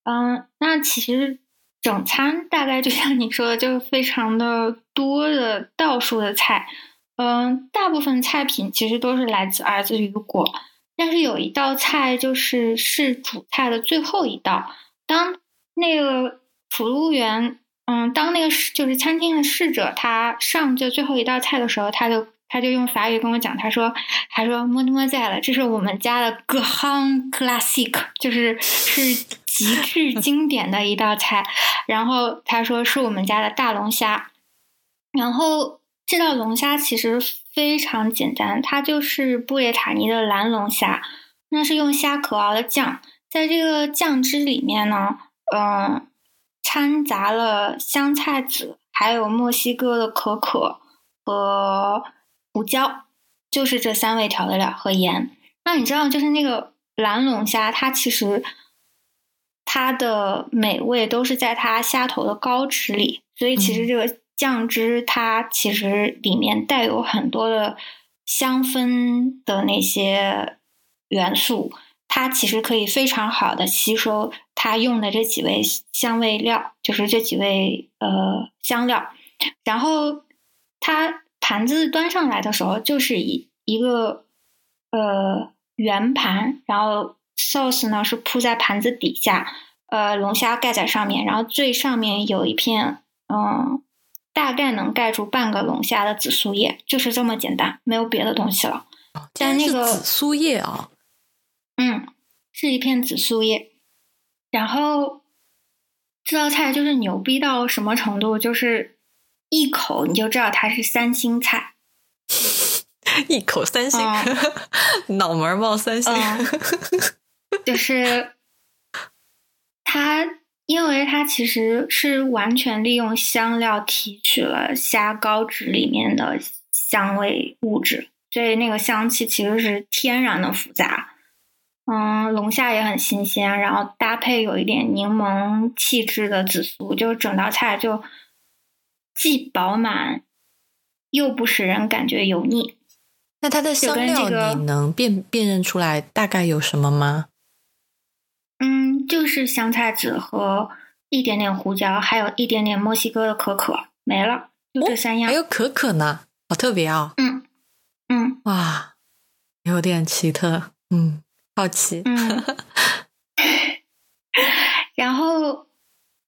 嗯，那其实整餐大概就像你说的，就是非常的多的道数的菜，嗯，大部分菜品其实都是来自儿子雨果，但是有一道菜就是是主菜的最后一道，当那个。服务员，嗯，当那个就是餐厅的侍者，他上这最后一道菜的时候，他就他就用法语跟我讲，他说，他说摸摸在了，这是我们家的 grand classic，就是是极致 经典的一道菜。然后他说是我们家的大龙虾，然后这道龙虾其实非常简单，它就是布列塔尼的蓝龙虾，那是用虾壳熬的酱，在这个酱汁里面呢，嗯。掺杂了香菜籽，还有墨西哥的可可和胡椒，就是这三味调味料和盐。那你知道，就是那个蓝龙虾，它其实它的美味都是在它虾头的膏脂里，所以其实这个酱汁它其实里面带有很多的香氛的那些元素。它其实可以非常好的吸收它用的这几味香味料，就是这几味呃香料。然后它盘子端上来的时候，就是一一个呃圆盘，然后 sauce 呢是铺在盘子底下，呃龙虾盖在上面，然后最上面有一片嗯，大概能盖住半个龙虾的紫苏叶，就是这么简单，没有别的东西了。但那个紫苏叶啊。嗯，是一片紫苏叶，然后这道菜就是牛逼到什么程度？就是一口你就知道它是三星菜，一口三星，脑门冒三星，就是它，因为它其实是完全利用香料提取了虾膏质里面的香味物质，所以那个香气其实是天然的复杂。嗯，龙虾也很新鲜，然后搭配有一点柠檬气质的紫苏，就整道菜就既饱满又不使人感觉油腻。那它的香料你能辨辨认出来大概有什么吗？嗯，就是香菜籽和一点点胡椒，还有一点点墨西哥的可可，没了，就这三样。还有可可呢，好特别啊！嗯嗯，哇，有点奇特，嗯。好奇，嗯，然后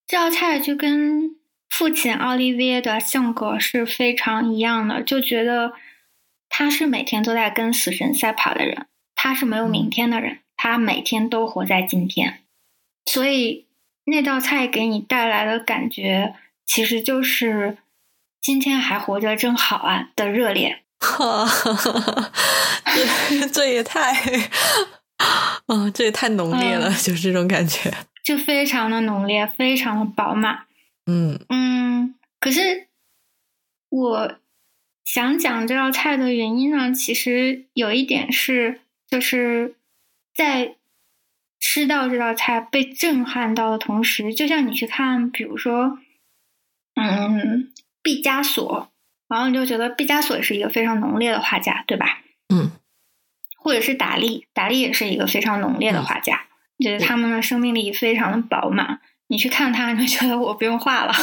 这道菜就跟父亲奥利维耶的性格是非常一样的，就觉得他是每天都在跟死神赛跑的人，他是没有明天的人，他每天都活在今天，所以那道菜给你带来的感觉，其实就是今天还活着真好啊的热烈，这 这也太。啊，这也太浓烈了，就是这种感觉，就非常的浓烈，非常的饱满。嗯嗯，可是我想讲这道菜的原因呢，其实有一点是，就是在吃到这道菜被震撼到的同时，就像你去看，比如说，嗯，毕加索，然后你就觉得毕加索也是一个非常浓烈的画家，对吧？嗯。或者是达利，达利也是一个非常浓烈的画家，觉得他们的生命力非常的饱满。你去看他，你就觉得我不用画了。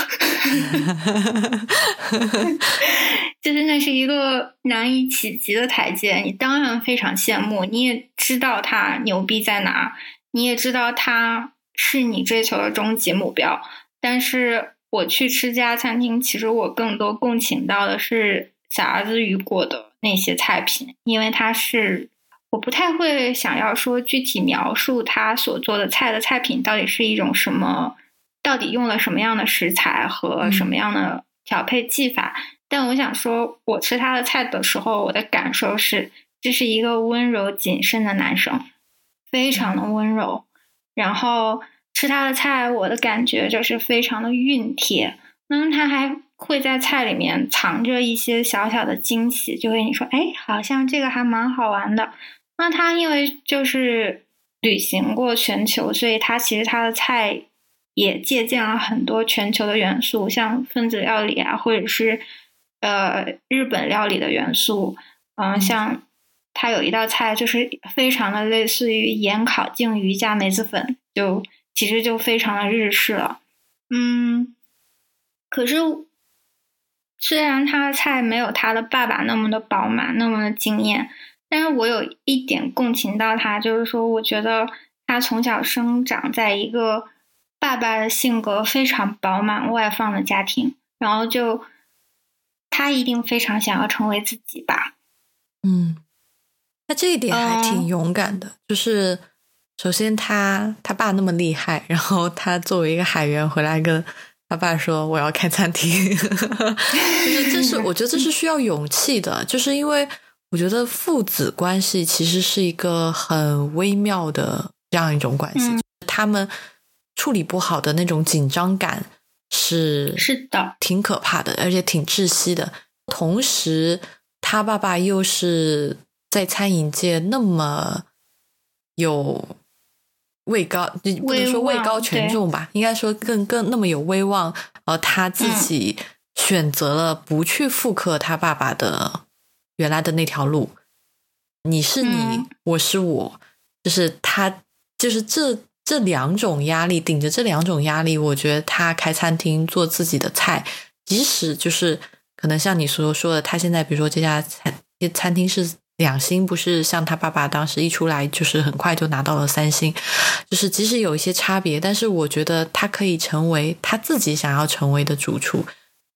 就是那是一个难以企及的台阶，你当然非常羡慕，你也知道他牛逼在哪，你也知道他是你追求的终极目标。但是我去吃家餐厅，其实我更多共情到的是小儿子雨果的那些菜品，因为他是我不太会想要说具体描述他所做的菜的菜品到底是一种什么，到底用了什么样的食材和什么样的调配技法。但我想说，我吃他的菜的时候，我的感受是，这是一个温柔谨慎的男生，非常的温柔。然后吃他的菜，我的感觉就是非常的熨帖。那他还会在菜里面藏着一些小小的惊喜，就会你说，哎，好像这个还蛮好玩的。那他因为就是旅行过全球，所以他其实他的菜也借鉴了很多全球的元素，像分子料理啊，或者是。呃，日本料理的元素，嗯，像它有一道菜，就是非常的类似于盐烤鲸鱼加梅子粉，就其实就非常的日式了。嗯，可是虽然他的菜没有他的爸爸那么的饱满，那么的惊艳，但是我有一点共情到他，就是说，我觉得他从小生长在一个爸爸的性格非常饱满、外放的家庭，然后就。他一定非常想要成为自己吧？嗯，那这一点还挺勇敢的。就是首先，他他爸那么厉害，然后他作为一个海员回来跟他爸说：“我要开餐厅。”就是这是我觉得这是需要勇气的。就是因为我觉得父子关系其实是一个很微妙的这样一种关系，他们处理不好的那种紧张感。是是的，挺可怕的，而且挺窒息的。同时，他爸爸又是在餐饮界那么有位高，不能说位高权重吧，应该说更更那么有威望。呃，他自己选择了不去复刻他爸爸的原来的那条路。你是你，我是我，就是他，就是这。这两种压力，顶着这两种压力，我觉得他开餐厅做自己的菜，即使就是可能像你所说的，他现在比如说这家餐餐厅是两星，不是像他爸爸当时一出来就是很快就拿到了三星，就是即使有一些差别，但是我觉得他可以成为他自己想要成为的主厨，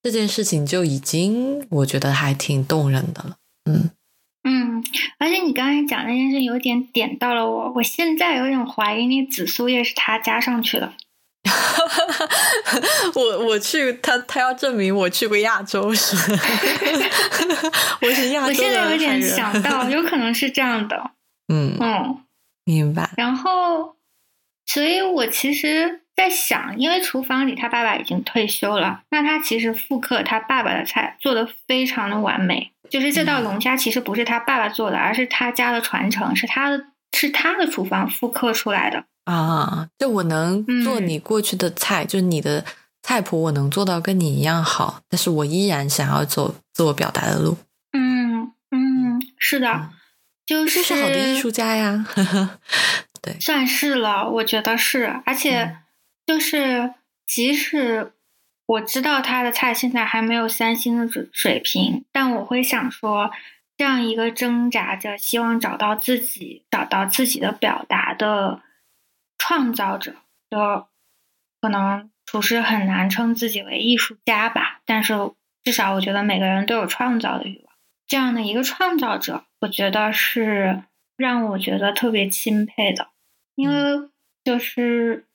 这件事情就已经我觉得还挺动人的了，嗯。嗯，而且你刚才讲那件事有点点到了我，我现在有点怀疑那紫苏叶是他加上去的。我我去他他要证明我去过亚洲是，我是亚洲我现在有点想到，有可能是这样的。嗯嗯，明白。然后，所以我其实在想，因为厨房里他爸爸已经退休了，那他其实复刻他爸爸的菜做的非常的完美。就是这道龙虾其实不是他爸爸做的，而是他家的传承，是他的，是他的厨房复刻出来的啊。就我能做你过去的菜，就是你的菜谱，我能做到跟你一样好，但是我依然想要走自我表达的路。嗯嗯，是的，就是是好的艺术家呀。对，算是了，我觉得是，而且就是即使。我知道他的菜现在还没有三星的水水平，但我会想说，这样一个挣扎着希望找到自己、找到自己的表达的创造者的，可能厨师很难称自己为艺术家吧，但是至少我觉得每个人都有创造的欲望。这样的一个创造者，我觉得是让我觉得特别钦佩的，因为就是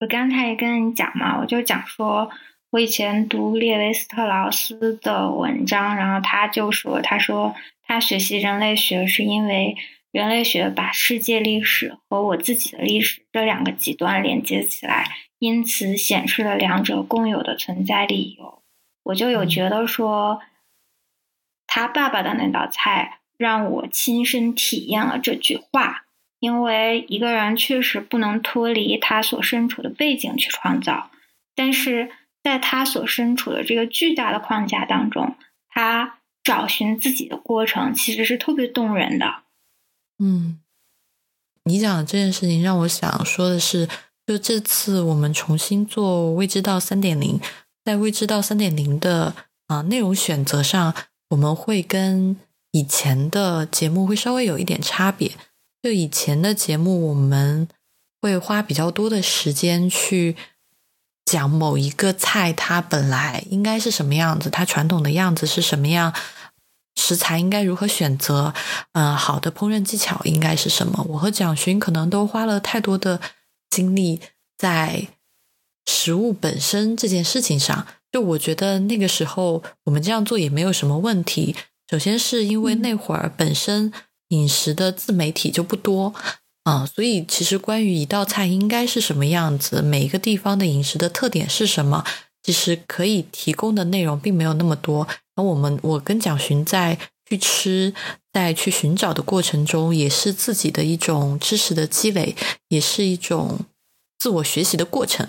我刚才也跟你讲嘛，我就讲说。我以前读列维斯特劳斯的文章，然后他就说：“他说他学习人类学是因为人类学把世界历史和我自己的历史这两个极端连接起来，因此显示了两者共有的存在理由。”我就有觉得说，他爸爸的那道菜让我亲身体验了这句话，因为一个人确实不能脱离他所身处的背景去创造，但是。在他所身处的这个巨大的框架当中，他找寻自己的过程其实是特别动人的。嗯，你讲的这件事情让我想说的是，就这次我们重新做未知道三点零，在未知道三点零的啊内容选择上，我们会跟以前的节目会稍微有一点差别。就以前的节目，我们会花比较多的时间去讲某一个菜，它本来应该是什么样子，它传统的样子是什么样，食材应该如何选择，嗯，好的烹饪技巧应该是什么。我和蒋勋可能都花了太多的精力在食物本身这件事情上。就我觉得那个时候我们这样做也没有什么问题。首先是因为那会儿本身。饮食的自媒体就不多啊，所以其实关于一道菜应该是什么样子，每一个地方的饮食的特点是什么，其实可以提供的内容并没有那么多。而我们我跟蒋寻在去吃、在去寻找的过程中，也是自己的一种知识的积累，也是一种自我学习的过程。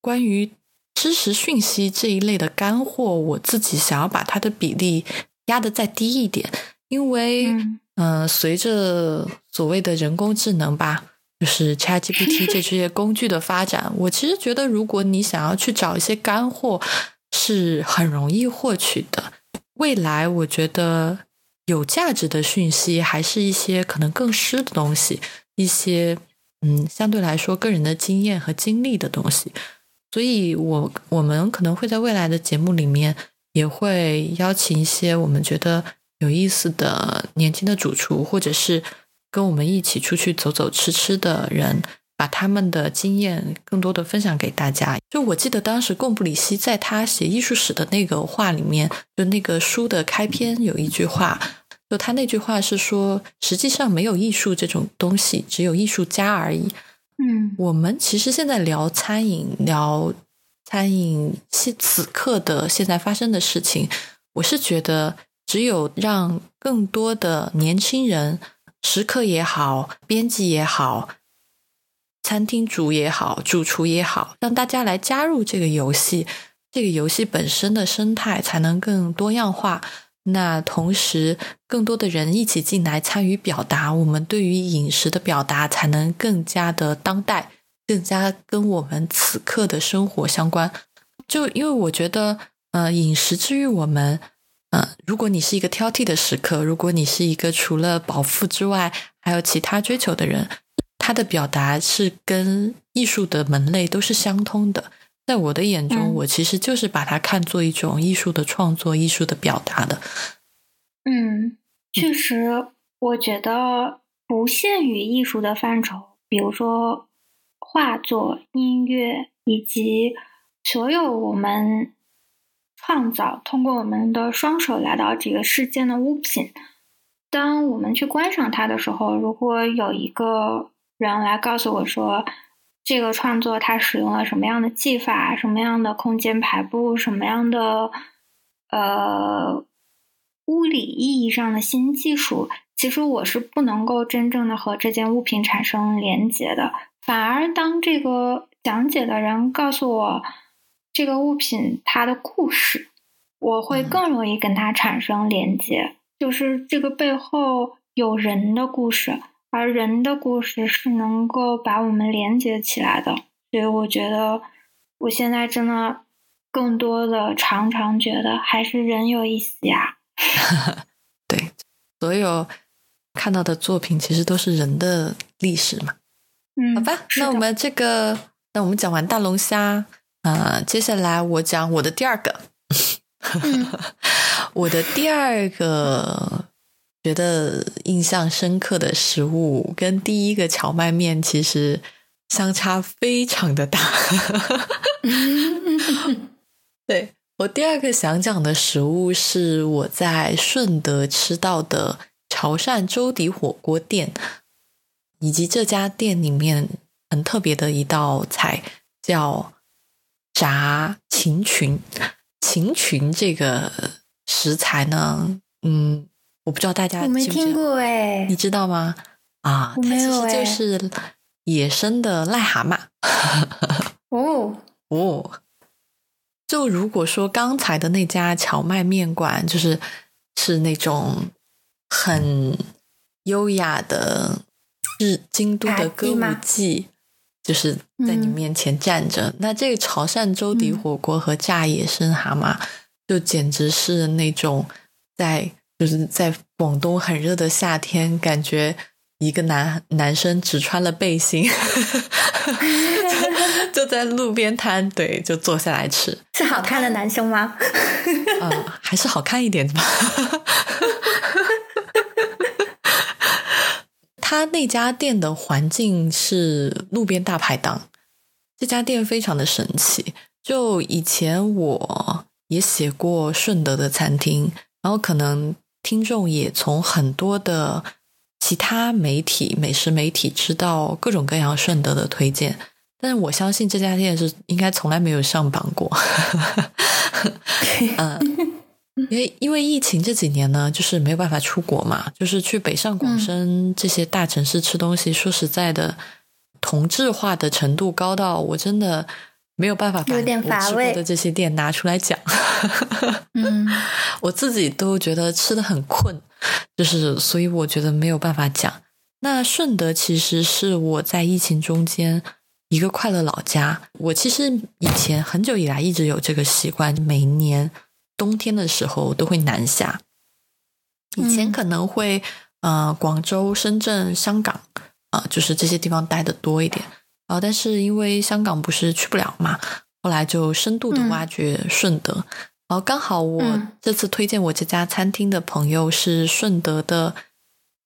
关于知识讯息这一类的干货，我自己想要把它的比例压得再低一点，因为。嗯，随着所谓的人工智能吧，就是 ChatGPT 这些工具的发展，我其实觉得，如果你想要去找一些干货，是很容易获取的。未来，我觉得有价值的讯息，还是一些可能更湿的东西，一些嗯，相对来说个人的经验和经历的东西。所以，我我们可能会在未来的节目里面，也会邀请一些我们觉得。有意思的年轻的主厨，或者是跟我们一起出去走走吃吃的人，把他们的经验更多的分享给大家。就我记得当时贡布里希在他写艺术史的那个话里面，就那个书的开篇有一句话，就他那句话是说，实际上没有艺术这种东西，只有艺术家而已。嗯，我们其实现在聊餐饮，聊餐饮现此刻的现在发生的事情，我是觉得。只有让更多的年轻人，食客也好，编辑也好，餐厅主也好，主厨也好，让大家来加入这个游戏，这个游戏本身的生态才能更多样化。那同时，更多的人一起进来参与表达，我们对于饮食的表达才能更加的当代，更加跟我们此刻的生活相关。就因为我觉得，呃，饮食治愈我们。嗯，如果你是一个挑剔的时刻，如果你是一个除了饱腹之外还有其他追求的人，他的表达是跟艺术的门类都是相通的。在我的眼中，我其实就是把它看作一种艺术的创作、艺术的表达的。嗯，确实，我觉得不限于艺术的范畴，比如说画作、音乐以及所有我们。创造通过我们的双手来到这个世间的物品，当我们去观赏它的时候，如果有一个人来告诉我说，这个创作它使用了什么样的技法、什么样的空间排布、什么样的呃物理意义上的新技术，其实我是不能够真正的和这件物品产生连接的。反而当这个讲解的人告诉我。这个物品它的故事，我会更容易跟它产生连接。就是这个背后有人的故事，而人的故事是能够把我们连接起来的。所以我觉得，我现在真的更多的常常觉得还是人有意思呀。对，所有看到的作品其实都是人的历史嘛。嗯，好吧，那我们这个，那我们讲完大龙虾。呃，接下来我讲我的第二个，我的第二个觉得印象深刻的食物，跟第一个荞麦面其实相差非常的大。对我第二个想讲的食物是我在顺德吃到的潮汕粥底火锅店，以及这家店里面很特别的一道菜叫。炸禽群，禽群这个食材呢，嗯，我不知道大家我没听过哎，你知道吗？啊，它其实就是野生的癞蛤蟆。哦哦，就如果说刚才的那家荞麦面馆，就是是那种很优雅的日京都的歌舞伎。就是在你面前站着，那这个潮汕粥底火锅和炸野生蛤蟆，就简直是那种在就是在广东很热的夏天，感觉一个男男生只穿了背心，就在路边摊，对，就坐下来吃。是好看的男生吗？嗯，还是好看一点的吧。他那家店的环境是路边大排档，这家店非常的神奇。就以前我也写过顺德的餐厅，然后可能听众也从很多的其他媒体、美食媒体知道各种各样顺德的推荐，但是我相信这家店是应该从来没有上榜过。嗯。因为因为疫情这几年呢，就是没有办法出国嘛，就是去北上广深这些大城市吃东西。说实在的，同质化的程度高到我真的没有办法把我吃过的这些店拿出来讲。嗯，我自己都觉得吃的很困，就是所以我觉得没有办法讲。那顺德其实是我在疫情中间一个快乐老家。我其实以前很久以来一直有这个习惯，每年。冬天的时候都会南下，以前可能会呃广州、深圳、香港啊，就是这些地方待的多一点啊。但是因为香港不是去不了嘛，后来就深度的挖掘顺德。然后刚好我这次推荐我这家餐厅的朋友是顺德的，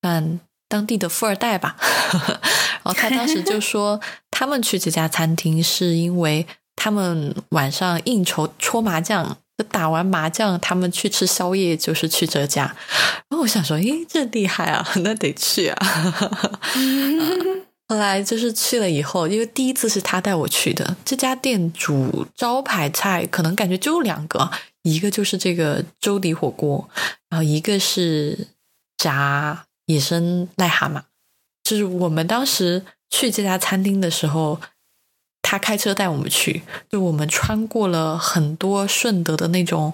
嗯，当地的富二代吧。然后他当时就说，他们去这家餐厅是因为他们晚上应酬搓麻将。打完麻将，他们去吃宵夜，就是去这家。然后我想说，诶，这厉害啊，那得去啊。后来就是去了以后，因为第一次是他带我去的，这家店主招牌菜可能感觉就两个，一个就是这个粥底火锅，然后一个是炸野生癞蛤蟆。就是我们当时去这家餐厅的时候。他开车带我们去，就我们穿过了很多顺德的那种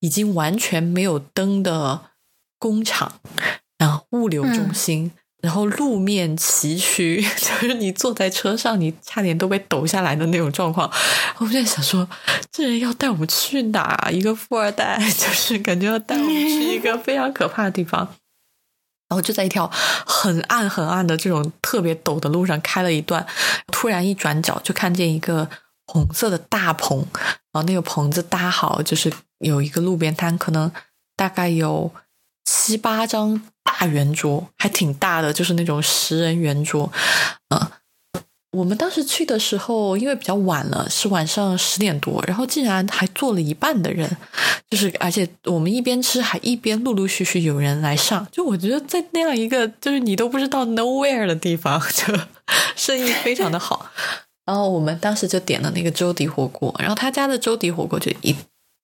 已经完全没有灯的工厂，然后物流中心，然后路面崎岖，就是你坐在车上，你差点都被抖下来的那种状况。我们在想说，这人要带我们去哪？一个富二代，就是感觉要带我们去一个非常可怕的地方。然后就在一条很暗很暗的这种特别陡的路上开了一段，突然一转角就看见一个红色的大棚，然后那个棚子搭好，就是有一个路边摊，可能大概有七八张大圆桌，还挺大的，就是那种十人圆桌，嗯。我们当时去的时候，因为比较晚了，是晚上十点多，然后竟然还坐了一半的人，就是而且我们一边吃还一边陆陆续续有人来上，就我觉得在那样一个就是你都不知道 nowhere 的地方，就生意非常的好。然后我们当时就点了那个粥底火锅，然后他家的粥底火锅就一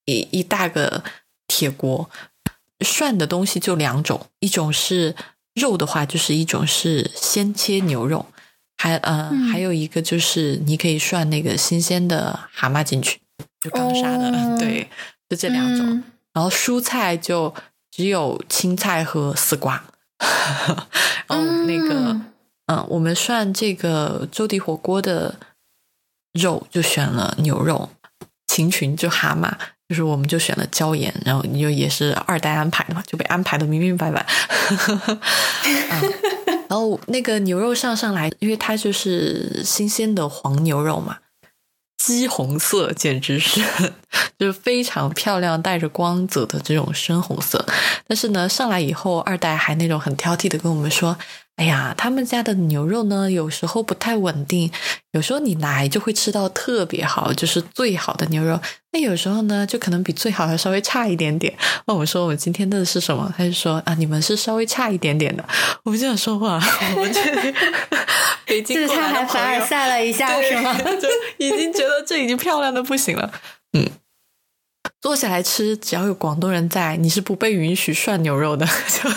一一大个铁锅，涮的东西就两种，一种是肉的话，就是一种是鲜切牛肉。还嗯，还有一个就是你可以涮那个新鲜的蛤蟆进去，就刚杀的，对，就这两种。然后蔬菜就只有青菜和丝瓜。然后那个嗯，我们涮这个周底火锅的肉就选了牛肉，禽群就蛤蟆，就是我们就选了椒盐，然后你就也是二代安排的嘛，就被安排的明明白白。然后那个牛肉上上来，因为它就是新鲜的黄牛肉嘛，鸡红色，简直是 就是非常漂亮，带着光泽的这种深红色。但是呢，上来以后，二代还那种很挑剔的跟我们说。哎呀，他们家的牛肉呢，有时候不太稳定，有时候你来就会吃到特别好，就是最好的牛肉。那有时候呢，就可能比最好的稍微差一点点。那我说我们今天的是什么？他就说啊，你们是稍微差一点点的。我们这样说话，我们这 北京过来的朋友，凡尔赛了一下，是吗？就已经觉得这已经漂亮的不行了。嗯，坐下来吃，只要有广东人在，你是不被允许涮牛肉的。就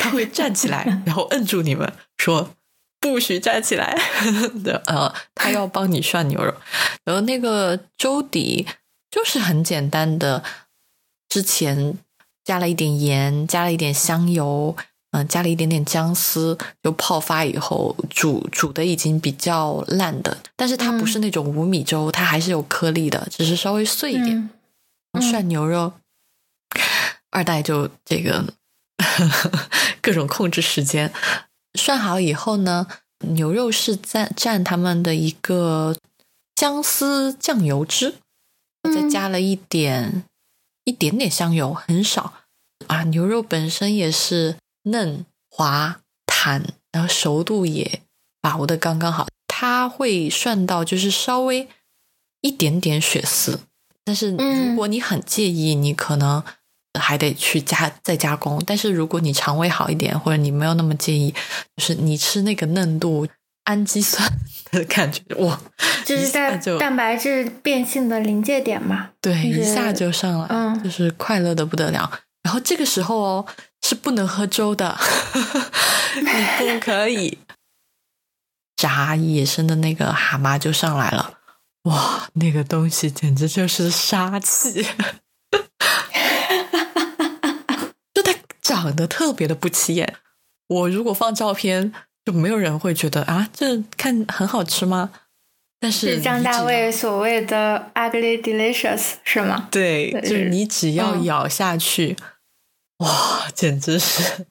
他会站起来，然后摁住你们，说不许站起来。的呃，他要帮你涮牛肉，然后那个粥底就是很简单的，之前加了一点盐，加了一点香油，嗯，加了一点点姜丝，就泡发以后煮煮的已经比较烂的，但是它不是那种无米粥，它还是有颗粒的，只是稍微碎一点。涮牛肉。二代就这个 各种控制时间，涮好以后呢，牛肉是蘸蘸他们的一个姜丝酱油汁，再加了一点一点点香油，很少啊。牛肉本身也是嫩滑弹，然后熟度也把握的刚刚好。它会涮到就是稍微一点点血丝，但是如果你很介意，你可能还得去加再加工。但是如果你肠胃好一点，或者你没有那么介意，就是你吃那个嫩度氨基酸的感觉，哇，就是在蛋白质变性的临界点嘛，对，一下就上来，就是快乐的不得了。然后这个时候哦，是不能喝粥的，你不可以。炸野生的那个蛤蟆就上来了，哇，那个东西简直就是杀气，就它长得特别的不起眼。我如果放照片，就没有人会觉得啊，这看很好吃吗？但是张大卫所谓的 ugly delicious 是吗？对，就是你只要咬下去，哇，简直是。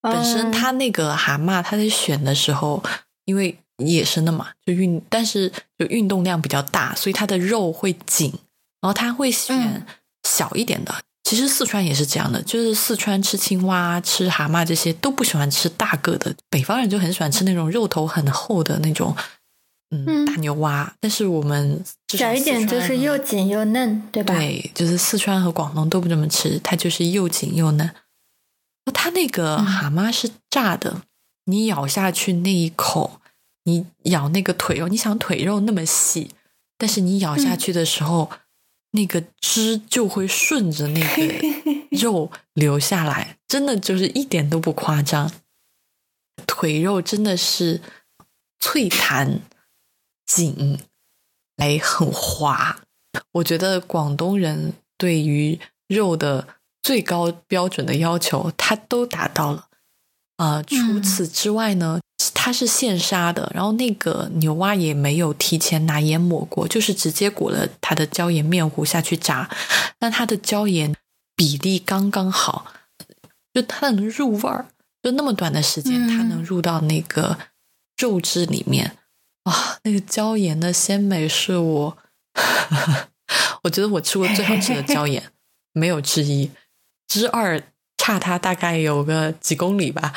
本身他那个蛤蟆，他在选的时候。因为野生的嘛，就运，但是就运动量比较大，所以它的肉会紧，然后它会选小一点的。其实四川也是这样的，就是四川吃青蛙、吃蛤蟆这些都不喜欢吃大个的，北方人就很喜欢吃那种肉头很厚的那种，嗯，大牛蛙。但是我们小一点就是又紧又嫩，对吧？对，就是四川和广东都不这么吃，它就是又紧又嫩。它那个蛤蟆是炸的。你咬下去那一口，你咬那个腿肉，你想腿肉那么细，但是你咬下去的时候，那个汁就会顺着那个 肉流下来，真的就是一点都不夸张。腿肉真的是脆弹紧，来很滑。我觉得广东人对于肉的最高标准的要求，他都达到了。啊，除此之外呢，它是现杀的，然后那个牛蛙也没有提前拿盐抹过，就是直接裹了它的椒盐面糊下去炸。那它的椒盐比例刚刚好，就它能入味儿，就那么短的时间，它能入到那个肉质里面。哇，那个椒盐的鲜美是我，我觉得我吃过最好吃的椒盐，没有之一，之二。差它大概有个几公里吧，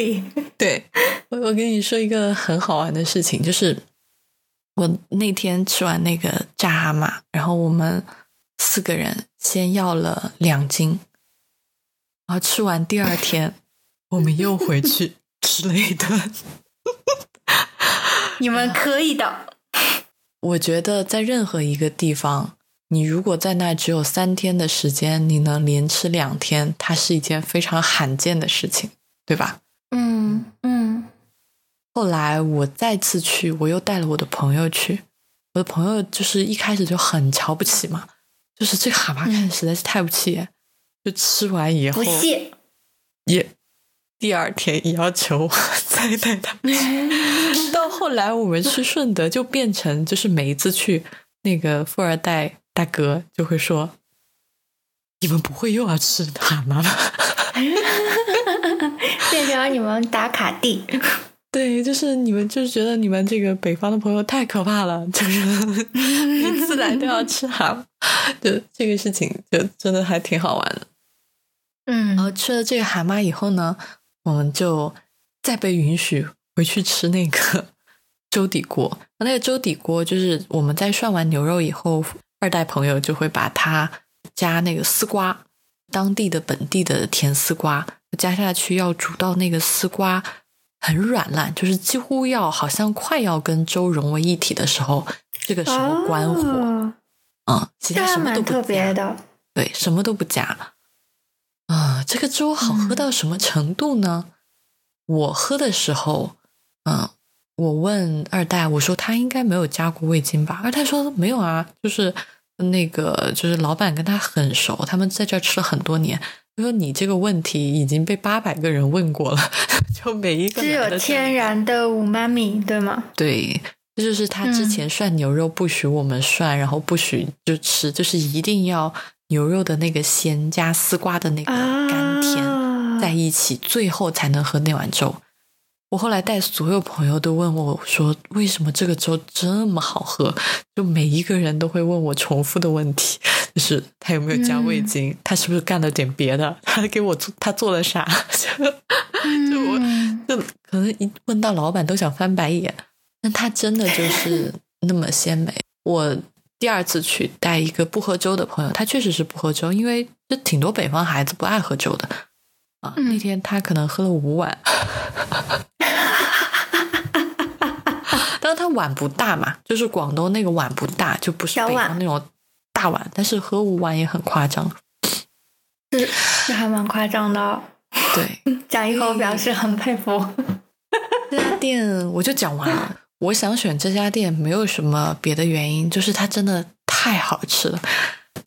里。对，我我跟你说一个很好玩的事情，就是我那天吃完那个炸蛤蟆，然后我们四个人先要了两斤，然后吃完第二天，我们又回去 吃了一顿。你们可以的。我觉得在任何一个地方。你如果在那只有三天的时间，你能连吃两天，它是一件非常罕见的事情，对吧？嗯嗯。后来我再次去，我又带了我的朋友去，我的朋友就是一开始就很瞧不起嘛，就是这个蛤蟆看实在是太不起眼，就吃完以后不屑，也第二天也要求我 再带他们去。到后来我们去顺德，就变成就是每一次去那个富二代。大哥就会说：“你们不会又要吃蛤蟆吧？”变成你们打卡地。对，就是你们就觉得你们这个北方的朋友太可怕了，就是每次来都要吃蛤蟆，就这个事情就真的还挺好玩的。嗯，然后吃了这个蛤蟆以后呢，我们就再被允许回去吃那个粥底锅。那个粥底锅就是我们在涮完牛肉以后。二代朋友就会把它加那个丝瓜，当地的本地的甜丝瓜加下去，要煮到那个丝瓜很软烂，就是几乎要好像快要跟粥融为一体的时候，这个时候关火，嗯，其他什么都不加，对，什么都不加。啊，这个粥好喝到什么程度呢？我喝的时候，嗯。我问二代，我说他应该没有加过味精吧？二代说没有啊，就是那个，就是老板跟他很熟，他们在这儿吃了很多年。他说你这个问题已经被八百个人问过了，就每一个只有天然的五妈咪，对吗？对，这就是他之前涮牛肉不许我们涮，然后不许就吃，就是一定要牛肉的那个鲜加丝瓜的那个甘甜在一起，最后才能喝那碗粥。我后来带所有朋友都问我说：“为什么这个粥这么好喝？”就每一个人都会问我重复的问题，就是他有没有加味精，他是不是干了点别的，他给我做他做了啥？就我就可能一问到老板都想翻白眼。但他真的就是那么鲜美。我第二次去带一个不喝粥的朋友，他确实是不喝粥，因为就挺多北方孩子不爱喝粥的啊。那天他可能喝了五碗。当然，他碗不大嘛，就是广东那个碗不大，就不是北方那种大碗。但是喝五碗也很夸张，是是还蛮夸张的。对，讲一口表示很佩服。这家店我就讲完了。我想选这家店没有什么别的原因，就是它真的太好吃了。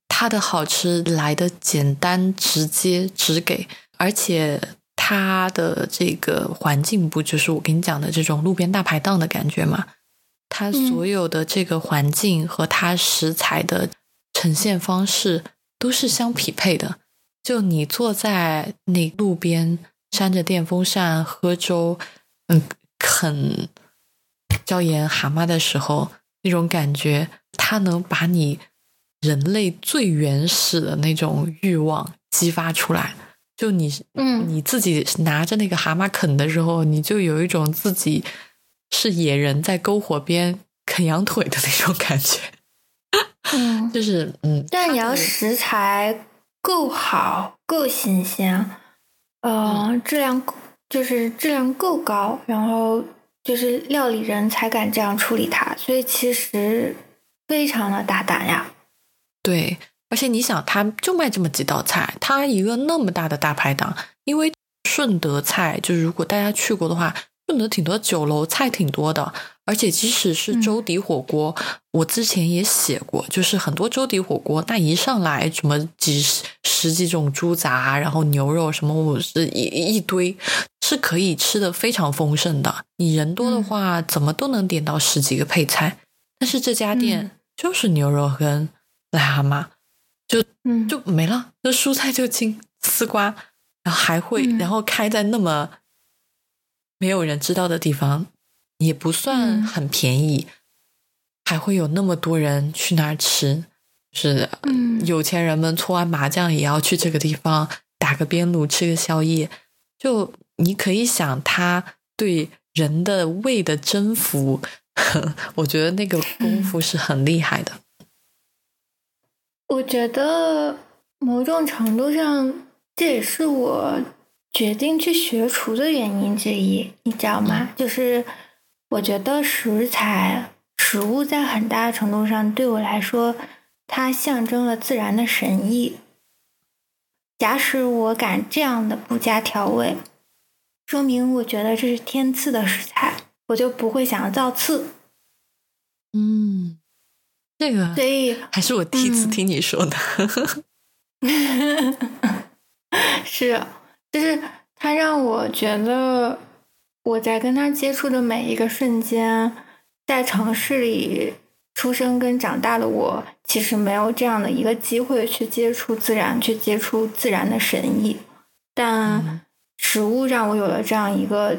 它的好吃来的简单直接直给，而且。它的这个环境不就是我跟你讲的这种路边大排档的感觉吗？它所有的这个环境和它食材的呈现方式都是相匹配的。就你坐在那路边扇着电风扇喝粥，嗯，啃椒盐蛤蟆的时候，那种感觉，它能把你人类最原始的那种欲望激发出来。就你，嗯，你自己拿着那个蛤蟆啃的时候，你就有一种自己是野人在篝火边啃羊腿的那种感觉。嗯，就是嗯，但你要食材够好、够新鲜，呃，质量就是质量够高，然后就是料理人才敢这样处理它，所以其实非常的大胆呀。对。而且你想，他就卖这么几道菜，他一个那么大的大排档，因为顺德菜就是如果大家去过的话，顺德挺多酒楼菜挺多的。而且即使是粥底火锅，我之前也写过，就是很多粥底火锅，那一上来什么几十十几种猪杂，然后牛肉什么，我是一一堆，是可以吃的非常丰盛的。你人多的话，怎么都能点到十几个配菜。但是这家店就是牛肉跟癞蛤蟆。就嗯就没了，那蔬菜就青丝瓜，然后还会然后开在那么没有人知道的地方，也不算很便宜，还会有那么多人去那儿吃，是的有钱人们搓完麻将也要去这个地方打个边炉吃个宵夜，就你可以想他对人的胃的征服，我觉得那个功夫是很厉害的。我觉得某种程度上，这也是我决定去学厨的原因之一，你知道吗？就是我觉得食材、食物在很大程度上对我来说，它象征了自然的神意。假使我敢这样的不加调味，说明我觉得这是天赐的食材，我就不会想要造次。嗯。这个，所以还是我第一次听你说的，是，就是它让我觉得我在跟他接触的每一个瞬间，在城市里出生跟长大的我，其实没有这样的一个机会去接触自然，去接触自然的神意，但食物让我有了这样一个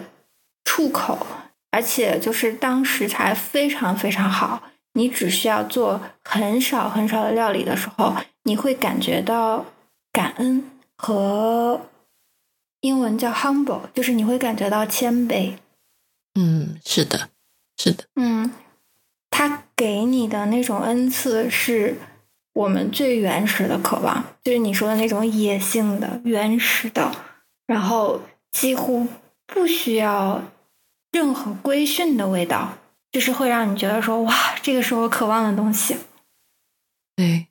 触口，而且就是当食材非常非常好。你只需要做很少很少的料理的时候，你会感觉到感恩和英文叫 humble，就是你会感觉到谦卑。嗯，是的，是的。嗯，他给你的那种恩赐是我们最原始的渴望，就是你说的那种野性的、原始的，然后几乎不需要任何规训的味道。就是会让你觉得说哇，这个是我渴望的东西。对，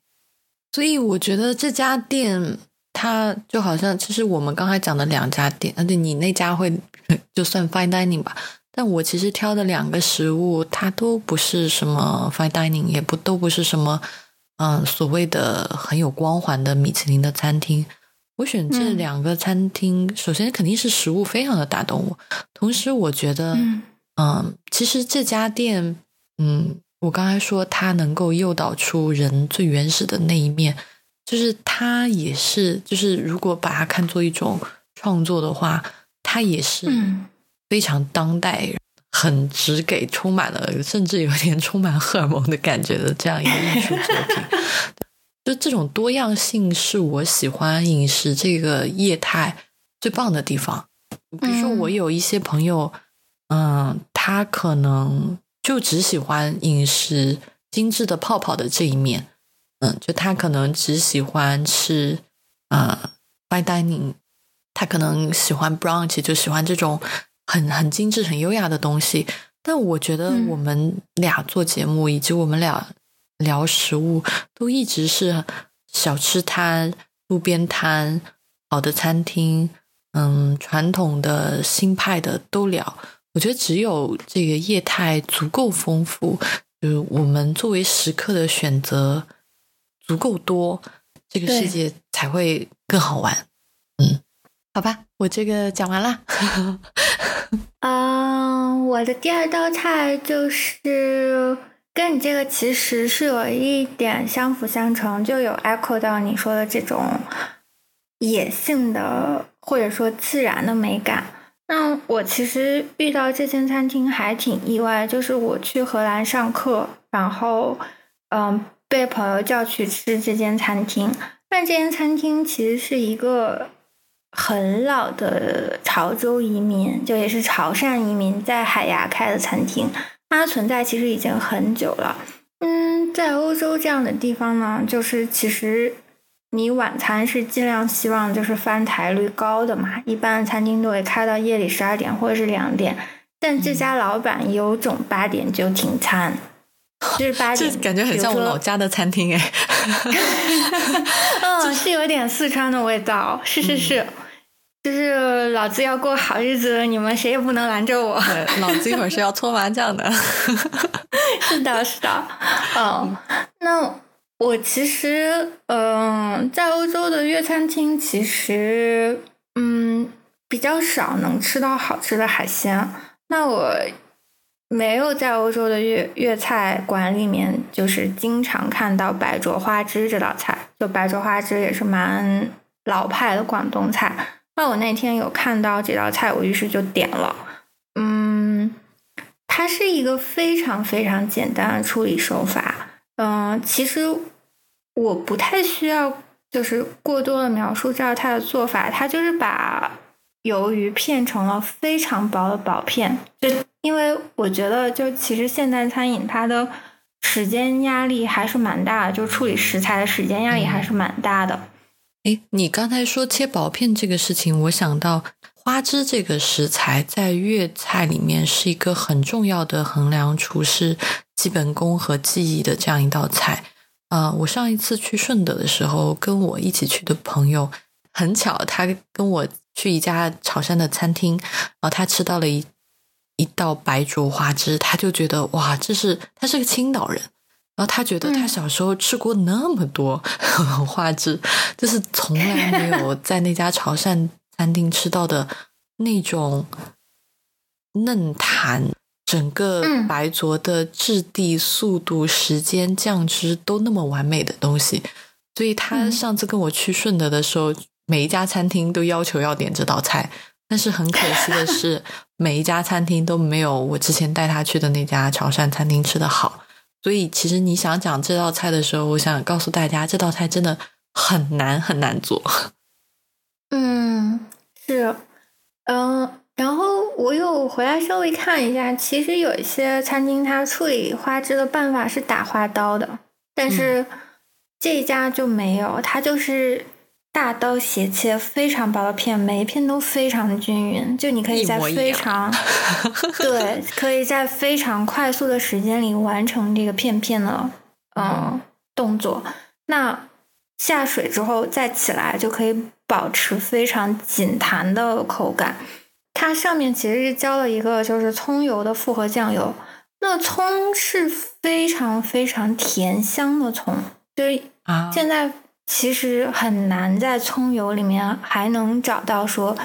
所以我觉得这家店它就好像，其实我们刚才讲的两家店，而且你那家会 就算 fine dining 吧。但我其实挑的两个食物，它都不是什么 fine dining，也不都不是什么嗯所谓的很有光环的米其林的餐厅。我选这两个餐厅，首先肯定是食物非常的打动我，同时我觉得。嗯，其实这家店嗯，我刚才说它能够诱导出人最原始的那一面，就是它也是，就是如果把它看作一种创作的话，它也是非常当代、很直给、充满了甚至有点充满荷尔蒙的感觉的这样一个艺术作品。就这种多样性是我喜欢饮食这个业态最棒的地方。比如说，我有一些朋友，嗯，他可能就只喜欢饮食精致的泡泡的这一面，嗯，就他可能只喜欢吃啊 fine dining，他可能喜欢 brunch，就喜欢这种很很精致、很优雅的东西。但我觉得我们俩做节目，以及我们俩。聊食物都一直是小吃摊、路边摊、好的餐厅，嗯，传统的、新派的都聊。我觉得只有这个业态足够丰富，就是我们作为食客的选择足够多，这个世界才会更好玩。嗯，好吧，我这个讲完了。嗯，我的第二道菜就是。跟你这个其实是有一点相辅相成，就有 echo 到你说的这种野性的或者说自然的美感。那我其实遇到这间餐厅还挺意外，就是我去荷兰上课，然后嗯被朋友叫去吃这间餐厅。但这间餐厅其实是一个很老的潮州移民，就也是潮汕移民在海牙开的餐厅。它存在其实已经很久了，嗯，在欧洲这样的地方呢，就是其实你晚餐是尽量希望就是翻台率高的嘛，一般餐厅都会开到夜里十二点或者是两点，但这家老板有种八点就停餐，就是八点，感觉很像我老家的餐厅哎，嗯，是有点四川的味道，是是是。就是老子要过好日子，你们谁也不能拦着我。老子一会儿是要搓麻将的。是的，是的。嗯，那我其实，嗯，在欧洲的粤餐厅，其实，嗯，比较少能吃到好吃的海鲜。那我没有在欧洲的粤粤菜馆里面，就是经常看到白灼花枝这道菜。就白灼花枝也是蛮老派的广东菜。那我那天有看到这道菜，我于是就点了。嗯，它是一个非常非常简单的处理手法。嗯，其实我不太需要就是过多的描述这道菜的做法。它就是把鱿鱼片成了非常薄的薄片。就因为我觉得，就其实现代餐饮它的时间压力还是蛮大的，就处理食材的时间压力还是蛮大的。哎，你刚才说切薄片这个事情，我想到花枝这个食材在粤菜里面是一个很重要的衡量厨师基本功和技艺的这样一道菜。啊，我上一次去顺德的时候，跟我一起去的朋友，很巧，他跟我去一家潮汕的餐厅，然后他吃到了一一道白灼花枝，他就觉得哇，这是他是个青岛人。然后他觉得他小时候吃过那么多 花枝，就是从来没有 在那家潮汕餐厅吃到的那种嫩弹、整个白灼的质地、速度、时间、酱汁都那么完美的东西。所以他上次跟我去顺德的时候，每一家餐厅都要求要点这道菜，但是很可惜的是，每一家餐厅都没有我之前带他去的那家潮汕餐厅吃的好。所以，其实你想讲这道菜的时候，我想告诉大家，这道菜真的很难很难做。嗯，是，嗯，然后我又回来稍微看一下，其实有一些餐厅它处理花枝的办法是打花刀的，但是这家就没有，它就是。大刀斜切非常薄的片，每一片都非常的均匀，就你可以在非常 对，可以在非常快速的时间里完成这个片片的嗯动作。那下水之后再起来，就可以保持非常紧弹的口感。它上面其实是浇了一个就是葱油的复合酱油，那葱是非常非常甜香的葱，就是现在。其实很难在葱油里面还能找到说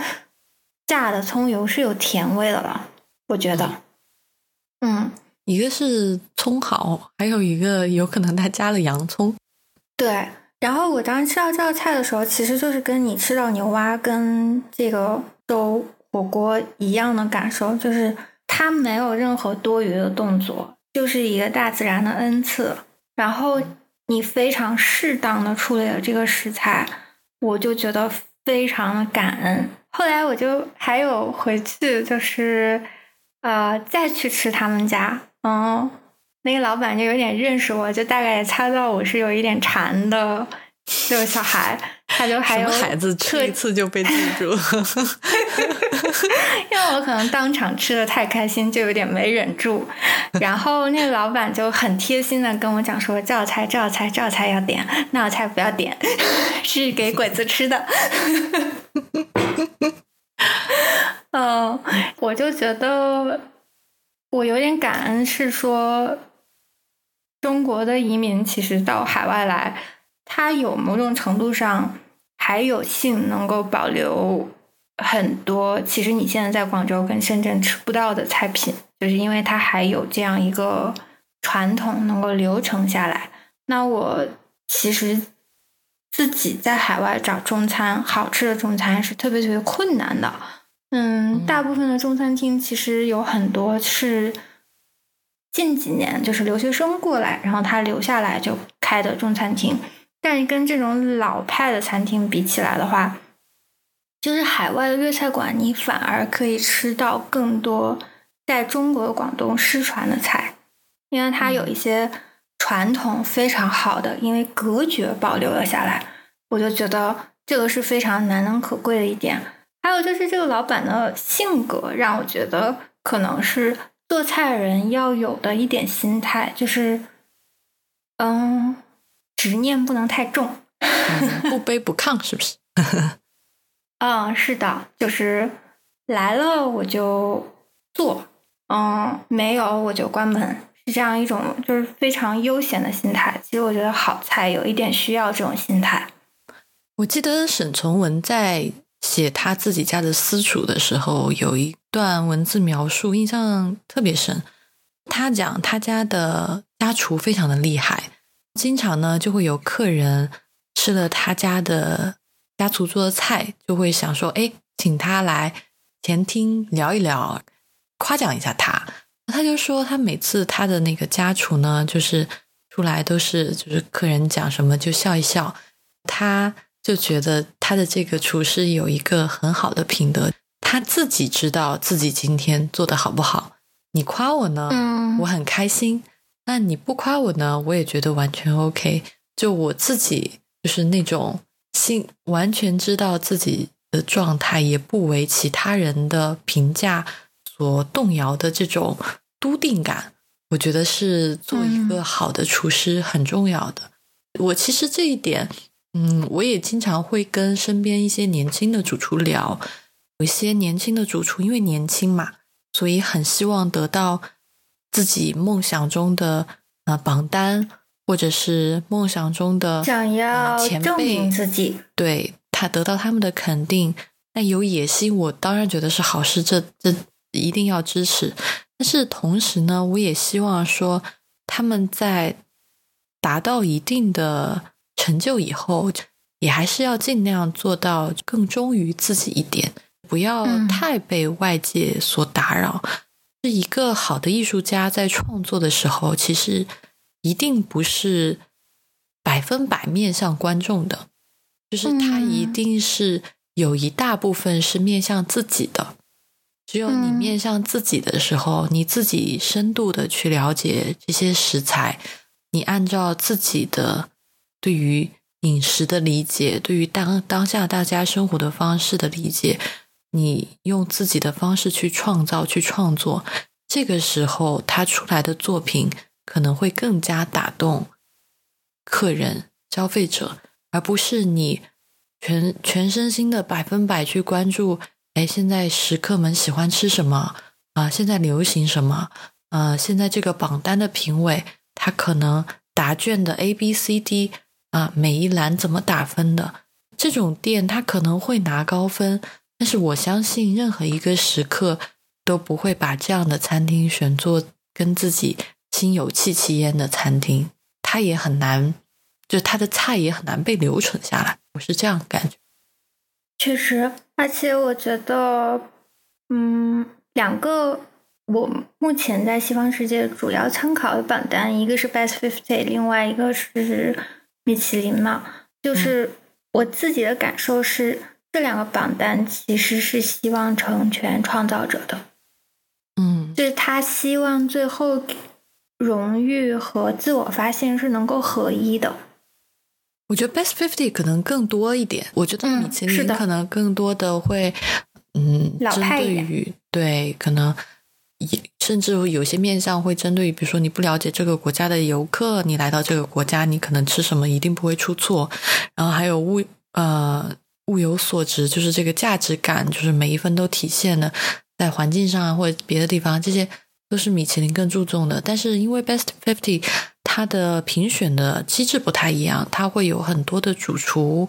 炸的葱油是有甜味的了，我觉得。嗯，一个是葱好，还有一个有可能他加了洋葱。对，然后我当时吃到这道菜的时候，其实就是跟你吃到牛蛙跟这个粥火锅一样的感受，就是它没有任何多余的动作，就是一个大自然的恩赐。然后你非常适当的处理了这个食材，我就觉得非常的感恩。后来我就还有回去，就是呃再去吃他们家，嗯。那个老板就有点认识我，就大概也猜到我是有一点馋的这个小孩，他就还有孩子吃一次就被记住，因为我可能当场吃的太开心，就有点没忍住。然后那个老板就很贴心的跟我讲说：这道菜、这道菜、这道菜要点，那道菜不要点，是给鬼子吃的。嗯，我就觉得我有点感恩，是说。中国的移民其实到海外来，他有某种程度上还有幸能够保留很多，其实你现在在广州跟深圳吃不到的菜品，就是因为它还有这样一个传统能够流传下来。那我其实自己在海外找中餐好吃的中餐是特别特别困难的。嗯，大部分的中餐厅其实有很多是。近几年就是留学生过来，然后他留下来就开的中餐厅，但是跟这种老派的餐厅比起来的话，就是海外的粤菜馆，你反而可以吃到更多在中国广东失传的菜，因为它有一些传统非常好的，因为隔绝保留了下来，我就觉得这个是非常难能可贵的一点。还有就是这个老板的性格，让我觉得可能是。做菜人要有的一点心态就是，嗯，执念不能太重，不卑不亢，是不是？嗯，是的，就是来了我就做，嗯，没有我就关门，是这样一种就是非常悠闲的心态。其实我觉得好菜有一点需要这种心态。我记得沈从文在。写他自己家的私厨的时候，有一段文字描述印象特别深。他讲他家的家厨非常的厉害，经常呢就会有客人吃了他家的家厨做的菜，就会想说：“哎，请他来前厅聊一聊，夸奖一下他。”他就说他每次他的那个家厨呢，就是出来都是就是客人讲什么就笑一笑，他。就觉得他的这个厨师有一个很好的品德，他自己知道自己今天做的好不好。你夸我呢，我很开心；那你不夸我呢，我也觉得完全 OK。就我自己就是那种心完全知道自己的状态，也不为其他人的评价所动摇的这种笃定感，我觉得是做一个好的厨师很重要的。我其实这一点。嗯，我也经常会跟身边一些年轻的主厨聊，有一些年轻的主厨因为年轻嘛，所以很希望得到自己梦想中的呃榜单，或者是梦想中的想要证明自己，对他得到他们的肯定。那有野心，我当然觉得是好事，这这一定要支持。但是同时呢，我也希望说他们在达到一定的。成就以后，也还是要尽量做到更忠于自己一点，不要太被外界所打扰。是一个好的艺术家在创作的时候，其实一定不是百分百面向观众的，就是他一定是有一大部分是面向自己的。只有你面向自己的时候，你自己深度的去了解这些食材，你按照自己的。对于饮食的理解，对于当当下大家生活的方式的理解，你用自己的方式去创造、去创作，这个时候他出来的作品可能会更加打动客人、消费者，而不是你全全身心的百分百去关注。哎，现在食客们喜欢吃什么啊？现在流行什么？呃，现在这个榜单的评委，他可能答卷的 A、B、C、D。啊，每一栏怎么打分的？这种店他可能会拿高分，但是我相信任何一个食客都不会把这样的餐厅选做跟自己心有戚戚焉的餐厅，它也很难，就它的菜也很难被留存下来。我是这样感觉。确实，而且我觉得，嗯，两个我目前在西方世界主要参考的榜单，一个是 Best Fifty，另外一个是米其林嘛。就是我自己的感受是，这两个榜单其实是希望成全创造者的。嗯，就是他希望最后荣誉和自我发现是能够合一的。我觉得 Best Fifty 可能更多一点，我觉得米其林可能更多的会，嗯，针对于对可能，甚至有些面向会针对于，比如说你不了解这个国家的游客，你来到这个国家，你可能吃什么一定不会出错。然后还有物呃物有所值，就是这个价值感，就是每一分都体现了在环境上啊或者别的地方，这些都是米其林更注重的。但是因为 Best Fifty。它的评选的机制不太一样，它会有很多的主厨，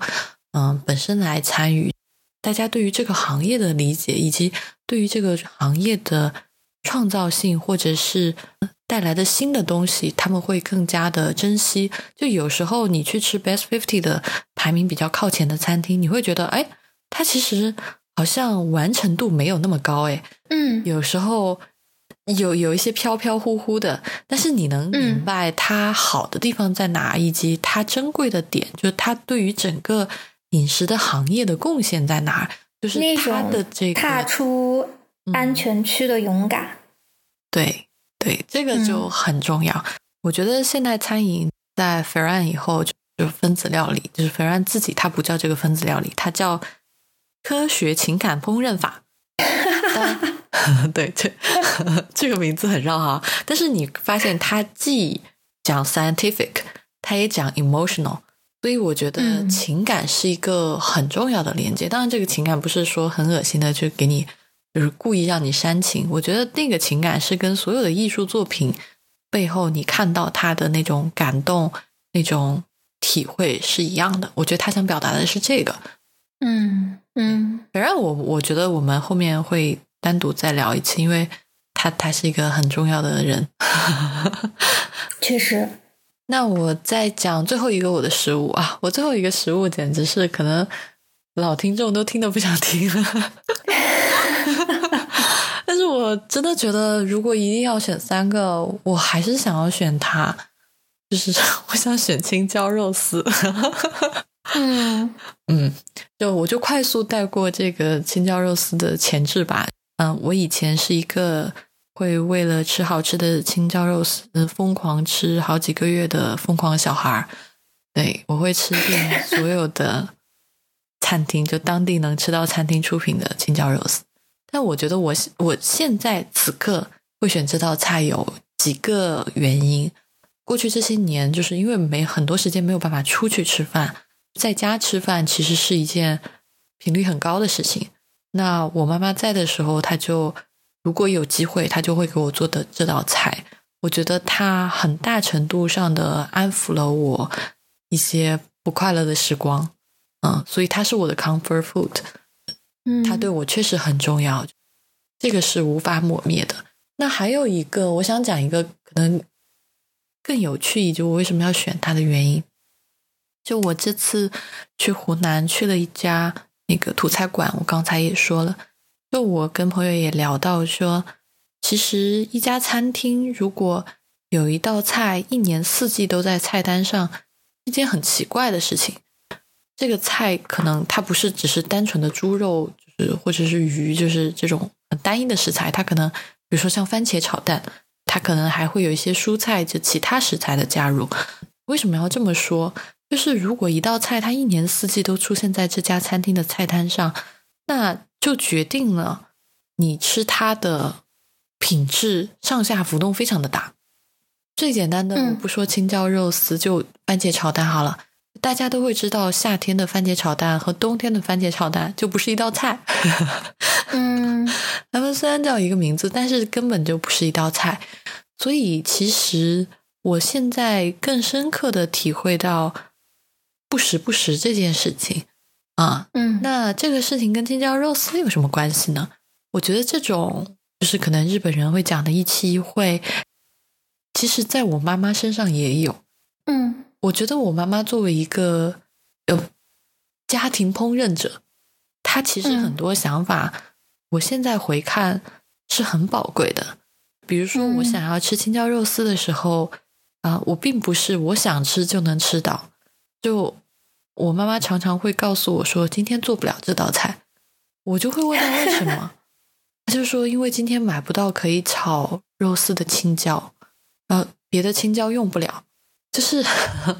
嗯，本身来参与。大家对于这个行业的理解，以及对于这个行业的创造性，或者是带来的新的东西，他们会更加的珍惜。就有时候你去吃 Best Fifty 的排名比较靠前的餐厅，你会觉得，哎，它其实好像完成度没有那么高，哎，嗯，有时候。有有一些飘飘忽忽的，但是你能明白它好的地方在哪，以及它珍贵的点，就是它对于整个饮食的行业的贡献在哪，就是它的这个踏出安全区的勇敢。对对，这个就很重要。我觉得现代餐饮在 Ferran 以后就就分子料理，就是 Ferran 自己他不叫这个分子料理，他叫科学情感烹饪法。对，这 这个名字很绕哈。但是你发现他既讲 scientific，他也讲 emotional，所以我觉得情感是一个很重要的连接。当然，这个情感不是说很恶心的，就给你就是故意让你煽情。我觉得那个情感是跟所有的艺术作品背后你看到他的那种感动、那种体会是一样的。我觉得他想表达的是这个。嗯嗯，反正我我觉得我们后面会。单独再聊一次，因为他他是一个很重要的人，确实。那我再讲最后一个我的食物啊，我最后一个食物简直是可能老听众都听得不想听了，我真的觉得如果一定要选三个，我还是想要选它，就是 我想选青椒肉丝。嗯嗯，就我就快速带过这个青椒肉丝的前置吧。嗯，我以前是一个会为了吃好吃的青椒肉丝疯狂吃好几个月的疯狂小孩儿。对我会吃遍所有的餐厅，就当地能吃到餐厅出品的青椒肉丝。但我觉得我我现在此刻会选这道菜有几个原因。过去这些年，就是因为没很多时间没有办法出去吃饭，在家吃饭其实是一件频率很高的事情。那我妈妈在的时候，她就如果有机会，她就会给我做的这道菜。我觉得它很大程度上的安抚了我一些不快乐的时光，嗯，所以它是我的 comfort food，嗯，它对我确实很重要，这个是无法抹灭的。那还有一个，我想讲一个可能更有趣，就我为什么要选它的原因。就我这次去湖南去了一家。那个土菜馆，我刚才也说了，就我跟朋友也聊到说，其实一家餐厅如果有一道菜一年四季都在菜单上，一件很奇怪的事情。这个菜可能它不是只是单纯的猪肉，就是或者是鱼，就是这种很单一的食材，它可能比如说像番茄炒蛋，它可能还会有一些蔬菜就其他食材的加入。为什么要这么说？就是如果一道菜它一年四季都出现在这家餐厅的菜单上，那就决定了你吃它的品质上下浮动非常的大。最简单的，我不说青椒肉丝，就番茄炒蛋好了。大家都会知道，夏天的番茄炒蛋和冬天的番茄炒蛋就不是一道菜。嗯，他们虽然叫一个名字，但是根本就不是一道菜。所以，其实我现在更深刻的体会到。不时不食这件事情啊，嗯，那这个事情跟青椒肉丝有什么关系呢？我觉得这种就是可能日本人会讲的一期一会，其实在我妈妈身上也有。嗯，我觉得我妈妈作为一个呃家庭烹饪者，她其实很多想法，我现在回看是很宝贵的。比如说，我想要吃青椒肉丝的时候，啊，我并不是我想吃就能吃到。就我妈妈常常会告诉我说，今天做不了这道菜，我就会问她为什么，她就说因为今天买不到可以炒肉丝的青椒，呃，别的青椒用不了，就是，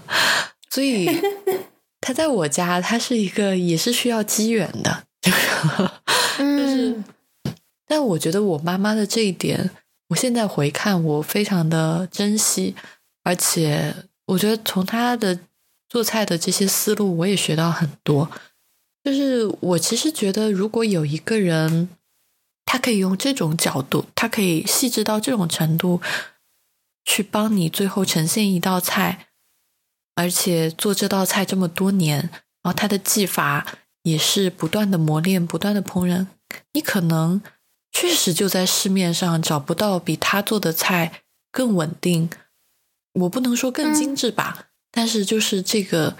所以 他在我家，他是一个也是需要机缘的，就是，但我觉得我妈妈的这一点。我现在回看，我非常的珍惜，而且我觉得从他的做菜的这些思路，我也学到很多。就是我其实觉得，如果有一个人，他可以用这种角度，他可以细致到这种程度，去帮你最后呈现一道菜，而且做这道菜这么多年，然后他的技法也是不断的磨练，不断的烹饪，你可能。确实就在市面上找不到比他做的菜更稳定，我不能说更精致吧，但是就是这个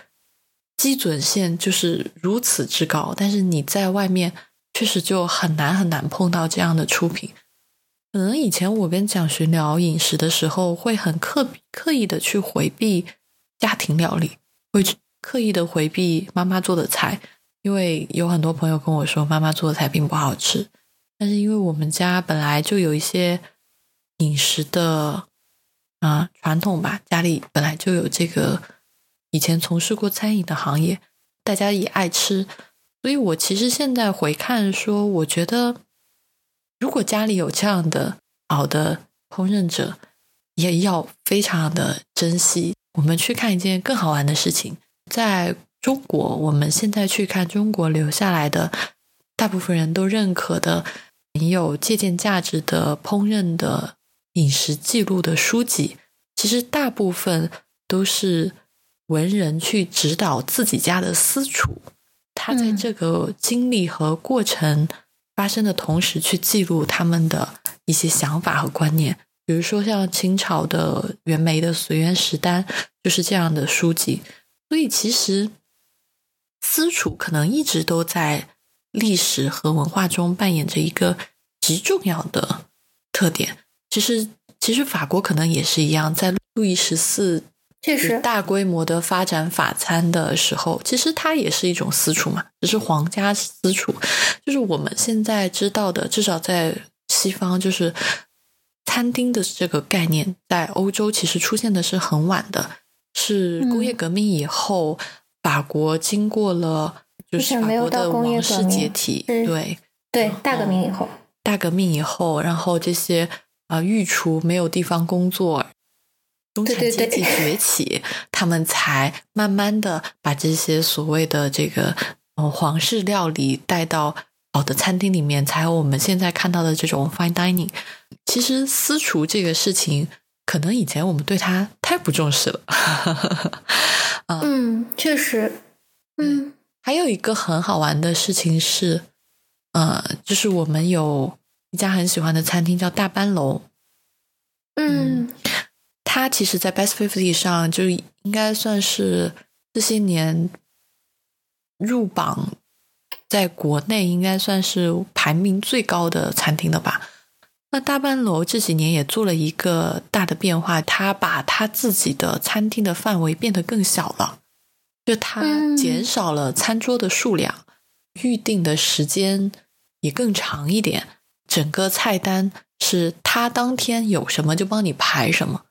基准线就是如此之高。但是你在外面确实就很难很难碰到这样的出品。可能以前我跟蒋寻聊饮食的时候，会很刻刻意的去回避家庭料理，会刻意的回避妈妈做的菜，因为有很多朋友跟我说妈妈做的菜并不好吃。但是因为我们家本来就有一些饮食的啊传统吧，家里本来就有这个以前从事过餐饮的行业，大家也爱吃，所以我其实现在回看说，我觉得如果家里有这样的好的烹饪者，也要非常的珍惜。我们去看一件更好玩的事情，在中国，我们现在去看中国留下来的大部分人都认可的。很有借鉴价值的烹饪的饮食记录的书籍，其实大部分都是文人去指导自己家的私厨，他在这个经历和过程发生的同时，去记录他们的一些想法和观念。比如说像清朝的袁枚的《随园食单》，就是这样的书籍。所以其实私厨可能一直都在。历史和文化中扮演着一个极重要的特点。其实，其实法国可能也是一样，在路易十四确实大规模的发展法餐的时候，其实它也是一种私厨嘛，只是皇家私厨。就是我们现在知道的，至少在西方，就是餐厅的这个概念，在欧洲其实出现的是很晚的，是工业革命以后，法国经过了。就是法国的王室解体，对对，大革命以后，大革命以后，然后这些啊御厨没有地方工作，中产阶级崛起，他们才慢慢的把这些所谓的这个呃皇室料理带到好的餐厅里面，才有我们现在看到的这种 fine dining。其实私厨这个事情，可能以前我们对他太不重视了。嗯，确实，嗯。还有一个很好玩的事情是，呃，就是我们有一家很喜欢的餐厅叫大班楼，嗯，它其实，在 Best Fifty 上就应该算是这些年入榜，在国内应该算是排名最高的餐厅了吧？那大班楼这几年也做了一个大的变化，他把他自己的餐厅的范围变得更小了。就他减少了餐桌的数量，预定的时间也更长一点。整个菜单是他当天有什么就帮你排什么。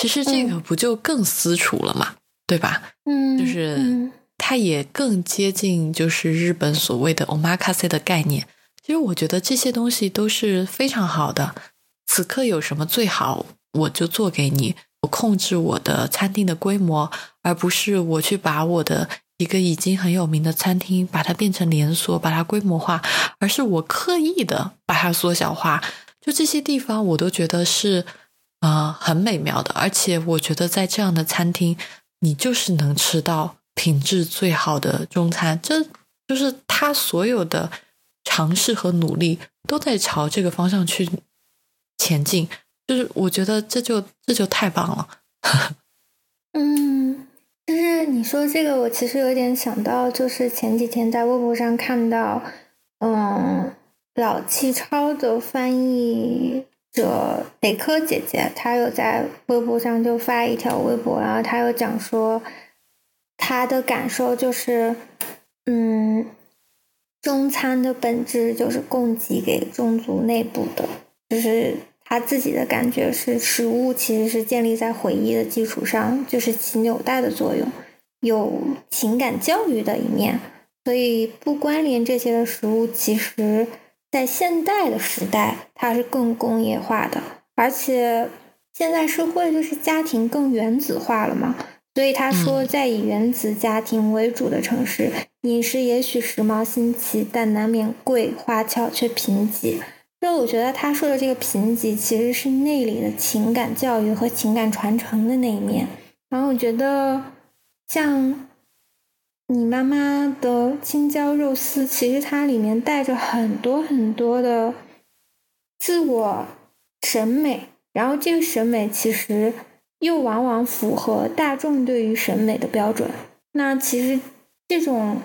其实这个不就更私厨了嘛，对吧？嗯，就是它也更接近就是日本所谓的 omakase 的概念。其实我觉得这些东西都是非常好的。此刻有什么最好，我就做给你。我控制我的餐厅的规模，而不是我去把我的一个已经很有名的餐厅把它变成连锁，把它规模化，而是我刻意的把它缩小化。就这些地方，我都觉得是啊很美妙的。而且我觉得在这样的餐厅，你就是能吃到品质最好的中餐。这就是他所有的尝试和努力都在朝这个方向去前进。就是我觉得这就这就太棒了。嗯，就是你说这个，我其实有点想到，就是前几天在微博上看到，嗯，老气超的翻译者北科姐姐，她有在微博上就发一条微博，然后她有讲说，她的感受就是，嗯，中餐的本质就是供给给宗族内部的，就是。他自己的感觉是，食物其实是建立在回忆的基础上，就是起纽带的作用，有情感教育的一面。所以不关联这些的食物，其实在现代的时代，它是更工业化的，而且现在社会就是家庭更原子化了嘛。所以他说，在以原子家庭为主的城市，饮食也许时髦新奇，但难免贵、花俏却贫瘠。就我觉得他说的这个贫瘠，其实是内里的情感教育和情感传承的那一面。然后我觉得，像你妈妈的青椒肉丝，其实它里面带着很多很多的自我审美，然后这个审美其实又往往符合大众对于审美的标准。那其实这种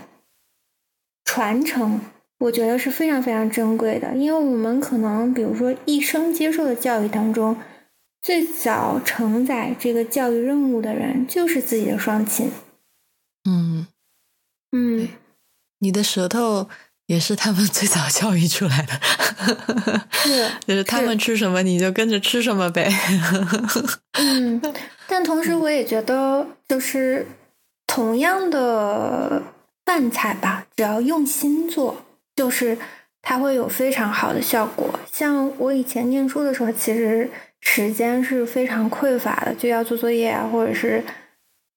传承。我觉得是非常非常珍贵的，因为我们可能，比如说一生接受的教育当中，最早承载这个教育任务的人就是自己的双亲。嗯嗯，你的舌头也是他们最早教育出来的，是，就是他们吃什么你就跟着吃什么呗。嗯，但同时我也觉得，就是同样的饭菜吧，只要用心做。就是它会有非常好的效果。像我以前念书的时候，其实时间是非常匮乏的，就要做作业啊，或者是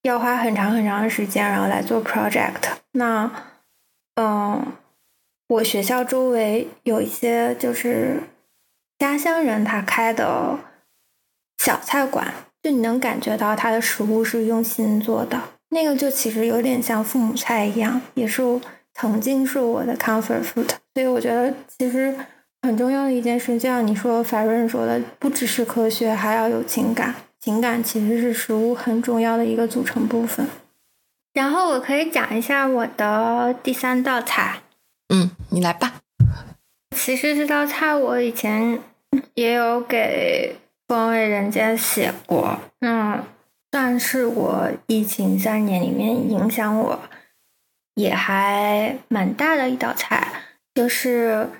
要花很长很长的时间，然后来做 project。那，嗯，我学校周围有一些就是家乡人他开的小菜馆，就你能感觉到他的食物是用心做的，那个就其实有点像父母菜一样，也是。曾经是我的 comfort food，所以我觉得其实很重要的一件事，就像你说法润说的，不只是科学，还要有情感。情感其实是食物很重要的一个组成部分。然后我可以讲一下我的第三道菜。嗯，你来吧。其实这道菜我以前也有给风味人间写过，嗯，算是我疫情三年里面影响我。也还蛮大的一道菜，就是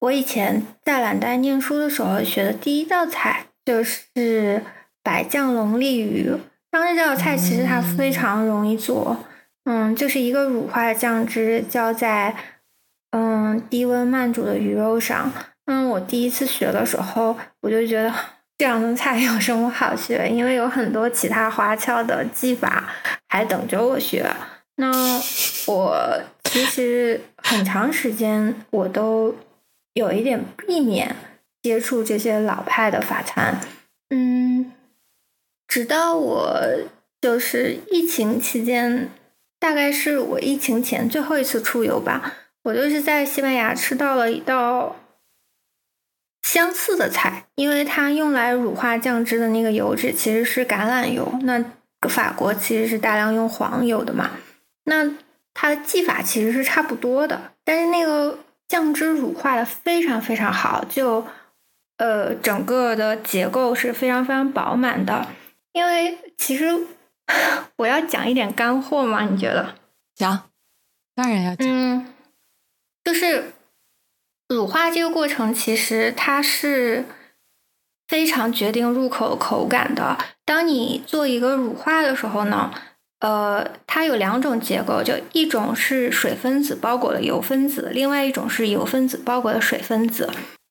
我以前在蓝带念书的时候学的第一道菜，就是白酱龙利鱼。当然，这道菜其实它非常容易做，嗯，就是一个乳化的酱汁浇在嗯低温慢煮的鱼肉上。嗯，我第一次学的时候，我就觉得这样的菜有什么好学？因为有很多其他花俏的技法还等着我学。那我其实很长时间我都有一点避免接触这些老派的法餐，嗯，直到我就是疫情期间，大概是我疫情前最后一次出游吧，我就是在西班牙吃到了一道相似的菜，因为它用来乳化酱汁的那个油脂其实是橄榄油，那法国其实是大量用黄油的嘛。那它的技法其实是差不多的，但是那个酱汁乳化的非常非常好，就呃整个的结构是非常非常饱满的。因为其实我要讲一点干货嘛，你觉得？讲，当然要讲。嗯，就是乳化这个过程，其实它是非常决定入口口感的。当你做一个乳化的时候呢？呃，它有两种结构，就一种是水分子包裹了油分子，另外一种是油分子包裹了水分子。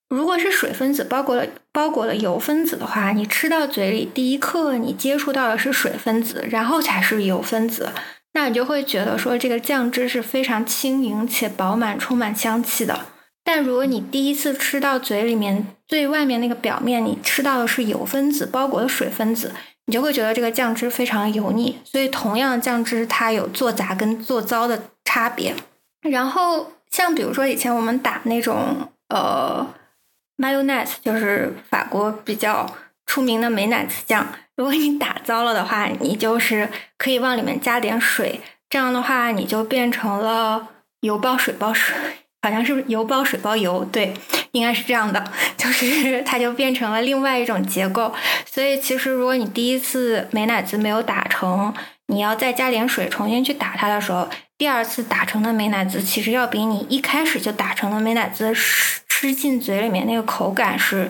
如果是水分子包裹了包裹了油分子的话，你吃到嘴里第一刻你接触到的是水分子，然后才是油分子，那你就会觉得说这个酱汁是非常轻盈且饱满、充满香气的。但如果你第一次吃到嘴里面最外面那个表面，你吃到的是油分子包裹的水分子。你就会觉得这个酱汁非常油腻，所以同样酱汁它有做杂跟做糟的差别。然后像比如说以前我们打那种呃 mayonnaise，就是法国比较出名的美乃滋酱。如果你打糟了的话，你就是可以往里面加点水，这样的话你就变成了油包水包水，好像是油包水包油，对，应该是这样的，就是它就变成了另外一种结构。所以其实如果你第一次美乃滋没有打成，你要再加点水重新去打它的时候，第二次打成的美乃滋其实要比你一开始就打成的美乃滋吃吃进嘴里面那个口感是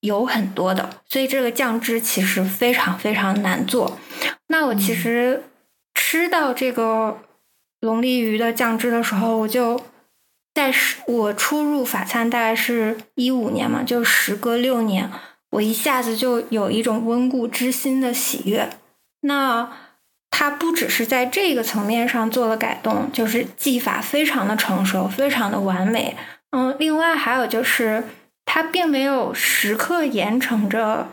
有很多的，所以这个酱汁其实非常非常难做。那我其实吃到这个龙利鱼的酱汁的时候，我就在我初入法餐大概是一五年嘛，就时隔六年，我一下子就有一种温故知新的喜悦。那它不只是在这个层面上做了改动，就是技法非常的成熟，非常的完美。嗯，另外还有就是，它并没有时刻严惩着，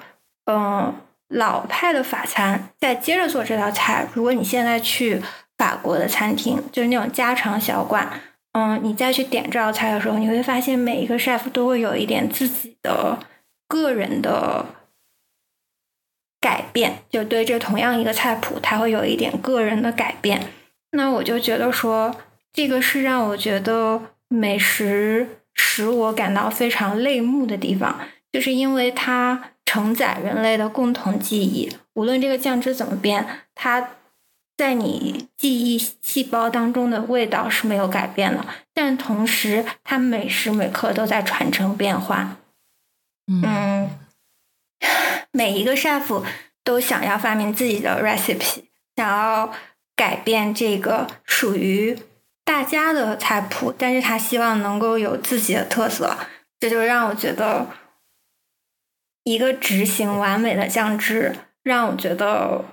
嗯，老派的法餐再接着做这道菜。如果你现在去法国的餐厅，就是那种家常小馆，嗯，你再去点这道菜的时候，你会发现每一个 chef 都会有一点自己的个人的。改变就对这同样一个菜谱，它会有一点个人的改变。那我就觉得说，这个是让我觉得美食使我感到非常泪目的地方，就是因为它承载人类的共同记忆。无论这个酱汁怎么变，它在你记忆细胞当中的味道是没有改变的，但同时它每时每刻都在传承变化。嗯。每一个 chef 都想要发明自己的 recipe，想要改变这个属于大家的菜谱，但是他希望能够有自己的特色，这就让我觉得一个执行完美的酱汁，让我觉得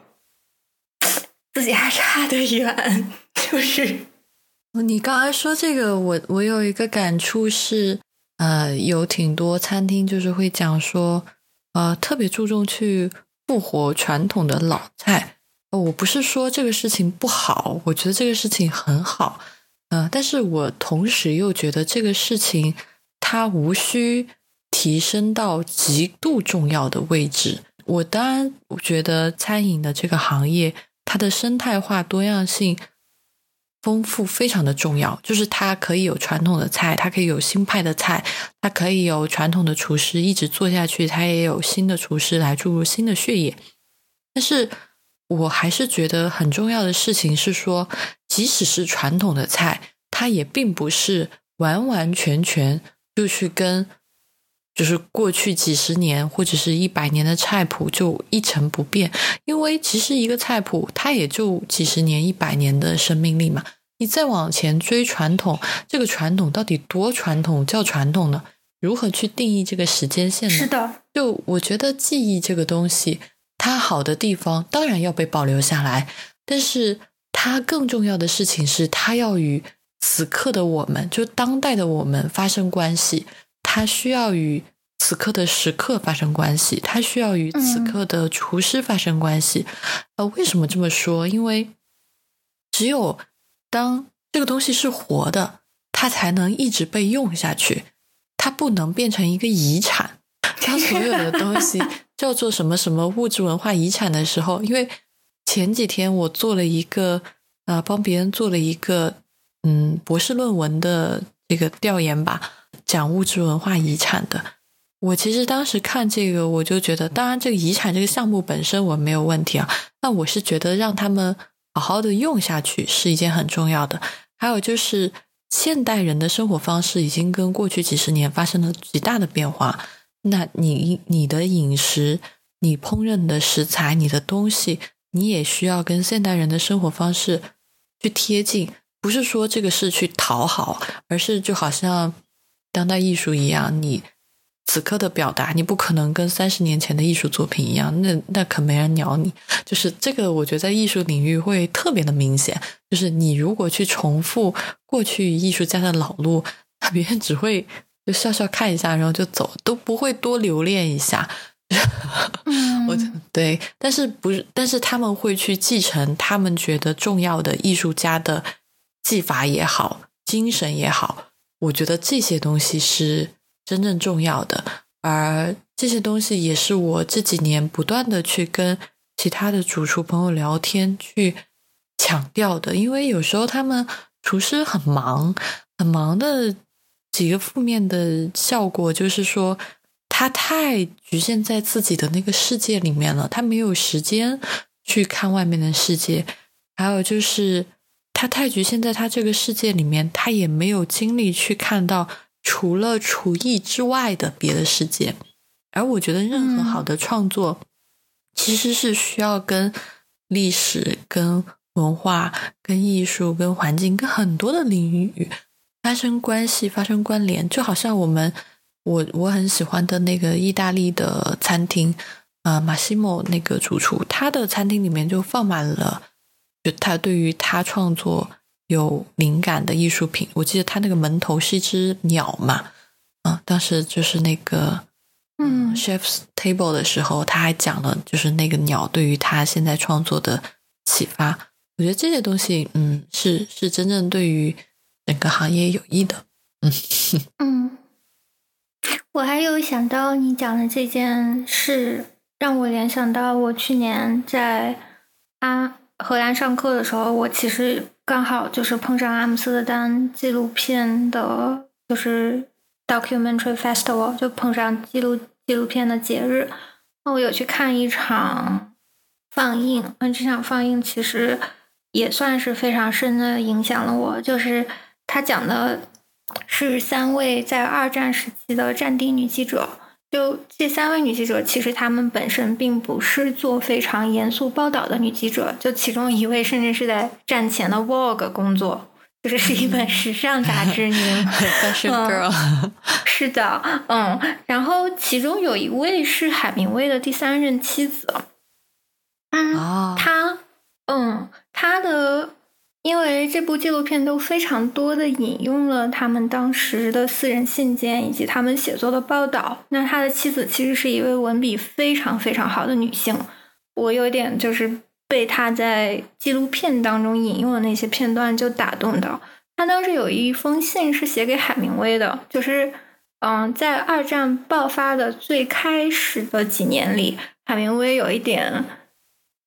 自己还差得远。就是你刚才说这个，我我有一个感触是，呃，有挺多餐厅就是会讲说。呃，特别注重去复活传统的老菜。我不是说这个事情不好，我觉得这个事情很好。呃，但是我同时又觉得这个事情它无需提升到极度重要的位置。我当然我觉得餐饮的这个行业，它的生态化多样性。丰富非常的重要，就是它可以有传统的菜，它可以有新派的菜，它可以有传统的厨师一直做下去，它也有新的厨师来注入新的血液。但是我还是觉得很重要的事情是说，即使是传统的菜，它也并不是完完全全就去跟就是过去几十年或者是一百年的菜谱就一成不变，因为其实一个菜谱它也就几十年、一百年的生命力嘛。你再往前追传统，这个传统到底多传统叫传统呢？如何去定义这个时间线呢？是的，就我觉得记忆这个东西，它好的地方当然要被保留下来，但是它更重要的事情是，它要与此刻的我们，就当代的我们发生关系。它需要与此刻的时刻发生关系，它需要与此刻的厨师发生关系。呃，为什么这么说？因为只有当这个东西是活的，它才能一直被用下去。它不能变成一个遗产。当所有的东西叫做什么什么物质文化遗产的时候，因为前几天我做了一个呃，帮别人做了一个嗯博士论文的这个调研吧，讲物质文化遗产的。我其实当时看这个，我就觉得，当然这个遗产这个项目本身我没有问题啊，那我是觉得让他们。好好的用下去是一件很重要的。还有就是，现代人的生活方式已经跟过去几十年发生了极大的变化。那你你的饮食、你烹饪的食材、你的东西，你也需要跟现代人的生活方式去贴近。不是说这个是去讨好，而是就好像当代艺术一样，你。此刻的表达，你不可能跟三十年前的艺术作品一样，那那可没人鸟你。就是这个，我觉得在艺术领域会特别的明显。就是你如果去重复过去艺术家的老路，别人只会就笑笑看一下，然后就走，都不会多留恋一下。我对，但是不是？但是他们会去继承他们觉得重要的艺术家的技法也好，精神也好。我觉得这些东西是。真正重要的。而这些东西也是我这几年不断的去跟其他的主厨朋友聊天去强调的，因为有时候他们厨师很忙，很忙的几个负面的效果就是说，他太局限在自己的那个世界里面了，他没有时间去看外面的世界，还有就是他太局限在他这个世界里面，他也没有精力去看到。除了厨艺之外的别的世界，而我觉得任何好的创作，其实是需要跟历史、跟文化、跟艺术、跟环境、跟很多的领域发生关系、发生关联。就好像我们，我我很喜欢的那个意大利的餐厅，呃，马西莫那个主厨，他的餐厅里面就放满了，就他对于他创作。有灵感的艺术品，我记得他那个门头是一只鸟嘛，啊，当时就是那个嗯，chef's table 的时候，他还讲了，就是那个鸟对于他现在创作的启发。我觉得这些东西，嗯，是是真正对于整个行业有益的。嗯嗯，我还有想到你讲的这件事，让我联想到我去年在啊荷兰上课的时候，我其实。刚好就是碰上阿姆斯特丹纪录片的，就是 documentary festival，就碰上纪录纪录片的节日。那我有去看一场放映，那这场放映其实也算是非常深的影响了我。就是他讲的是三位在二战时期的战地女记者。就这三位女记者，其实她们本身并不是做非常严肃报道的女记者。就其中一位，甚至是在战前的 Vogue 工作，就是是一本时尚杂志。你 Fashion Girl，是的，嗯。然后其中有一位是海明威的第三任妻子。啊，他，嗯，他的。因为这部纪录片都非常多的引用了他们当时的私人信件以及他们写作的报道。那他的妻子其实是一位文笔非常非常好的女性。我有点就是被他在纪录片当中引用的那些片段就打动到。他当时有一封信是写给海明威的，就是嗯，在二战爆发的最开始的几年里，海明威有一点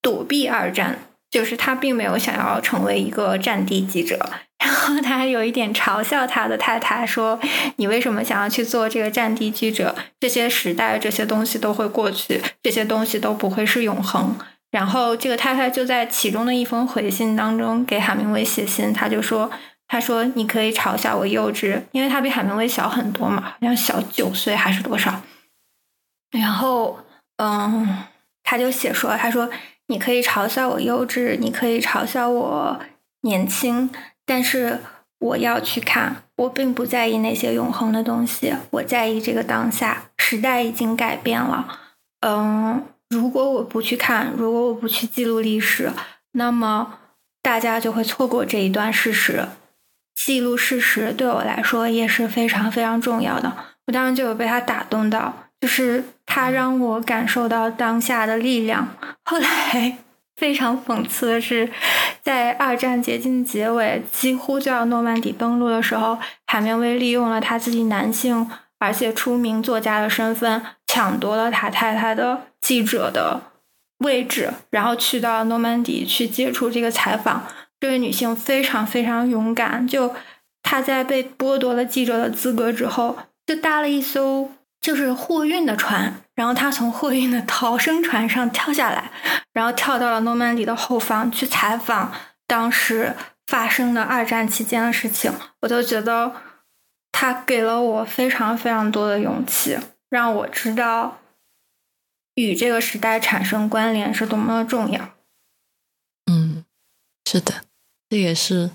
躲避二战。就是他并没有想要成为一个战地记者，然后他还有一点嘲笑他的太太说：“你为什么想要去做这个战地记者？这些时代这些东西都会过去，这些东西都不会是永恒。”然后这个太太就在其中的一封回信当中给海明威写信，他就说：“他说你可以嘲笑我幼稚，因为他比海明威小很多嘛，好像小九岁还是多少。”然后，嗯，他就写说：“他说。”你可以嘲笑我幼稚，你可以嘲笑我年轻，但是我要去看。我并不在意那些永恒的东西，我在意这个当下。时代已经改变了。嗯，如果我不去看，如果我不去记录历史，那么大家就会错过这一段事实。记录事实对我来说也是非常非常重要的。我当时就有被他打动到。就是他让我感受到当下的力量。后来 非常讽刺的是，在二战接近结尾，几乎就要诺曼底登陆的时候，海明威利用了他自己男性而且出名作家的身份，抢夺了他太太的记者的位置，然后去到诺曼底去接触这个采访。这位女性非常非常勇敢，就她在被剥夺了记者的资格之后，就搭了一艘。就是货运的船，然后他从货运的逃生船上跳下来，然后跳到了诺曼底的后方去采访当时发生的二战期间的事情。我就觉得他给了我非常非常多的勇气，让我知道与这个时代产生关联是多么的重要。嗯，是的，这也是。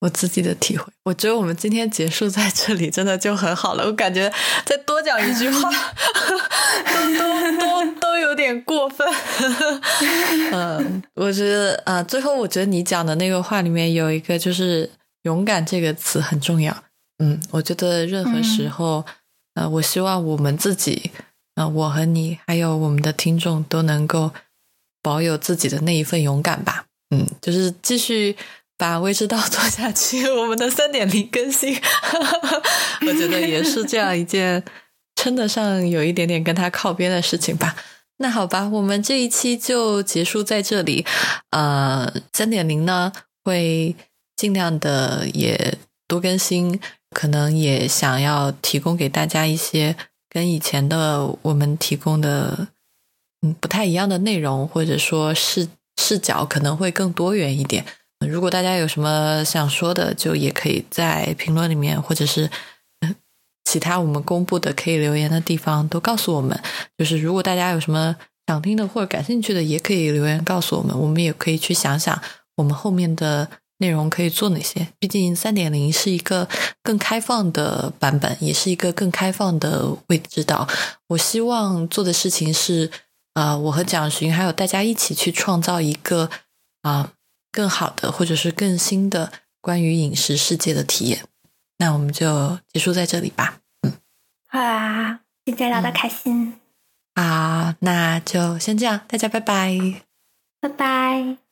我自己的体会，我觉得我们今天结束在这里真的就很好了。我感觉再多讲一句话，都都都都有点过分。嗯，我觉得啊，最后我觉得你讲的那个话里面有一个就是“勇敢”这个词很重要。嗯，我觉得任何时候，呃，我希望我们自己，呃，我和你还有我们的听众都能够保有自己的那一份勇敢吧。嗯，就是继续。把未知道做下去，我们的三点零更新，我觉得也是这样一件称得上有一点点跟他靠边的事情吧。那好吧，我们这一期就结束在这里。呃，三点零呢会尽量的也多更新，可能也想要提供给大家一些跟以前的我们提供的嗯不太一样的内容，或者说视视角可能会更多元一点。如果大家有什么想说的，就也可以在评论里面，或者是。其他我们公布的可以留言的地方都告诉我们，就是如果大家有什么想听的或者感兴趣的，也可以留言告诉我们，我们也可以去想想我们后面的内容可以做哪些。毕竟三点零是一个更开放的版本，也是一个更开放的未知道。我希望做的事情是，啊，我和蒋寻还有大家一起去创造一个啊更好的或者是更新的关于饮食世界的体验。那我们就结束在这里吧。嗯，好啊，今天聊的开心。好，那就先这样，大家拜拜，拜拜。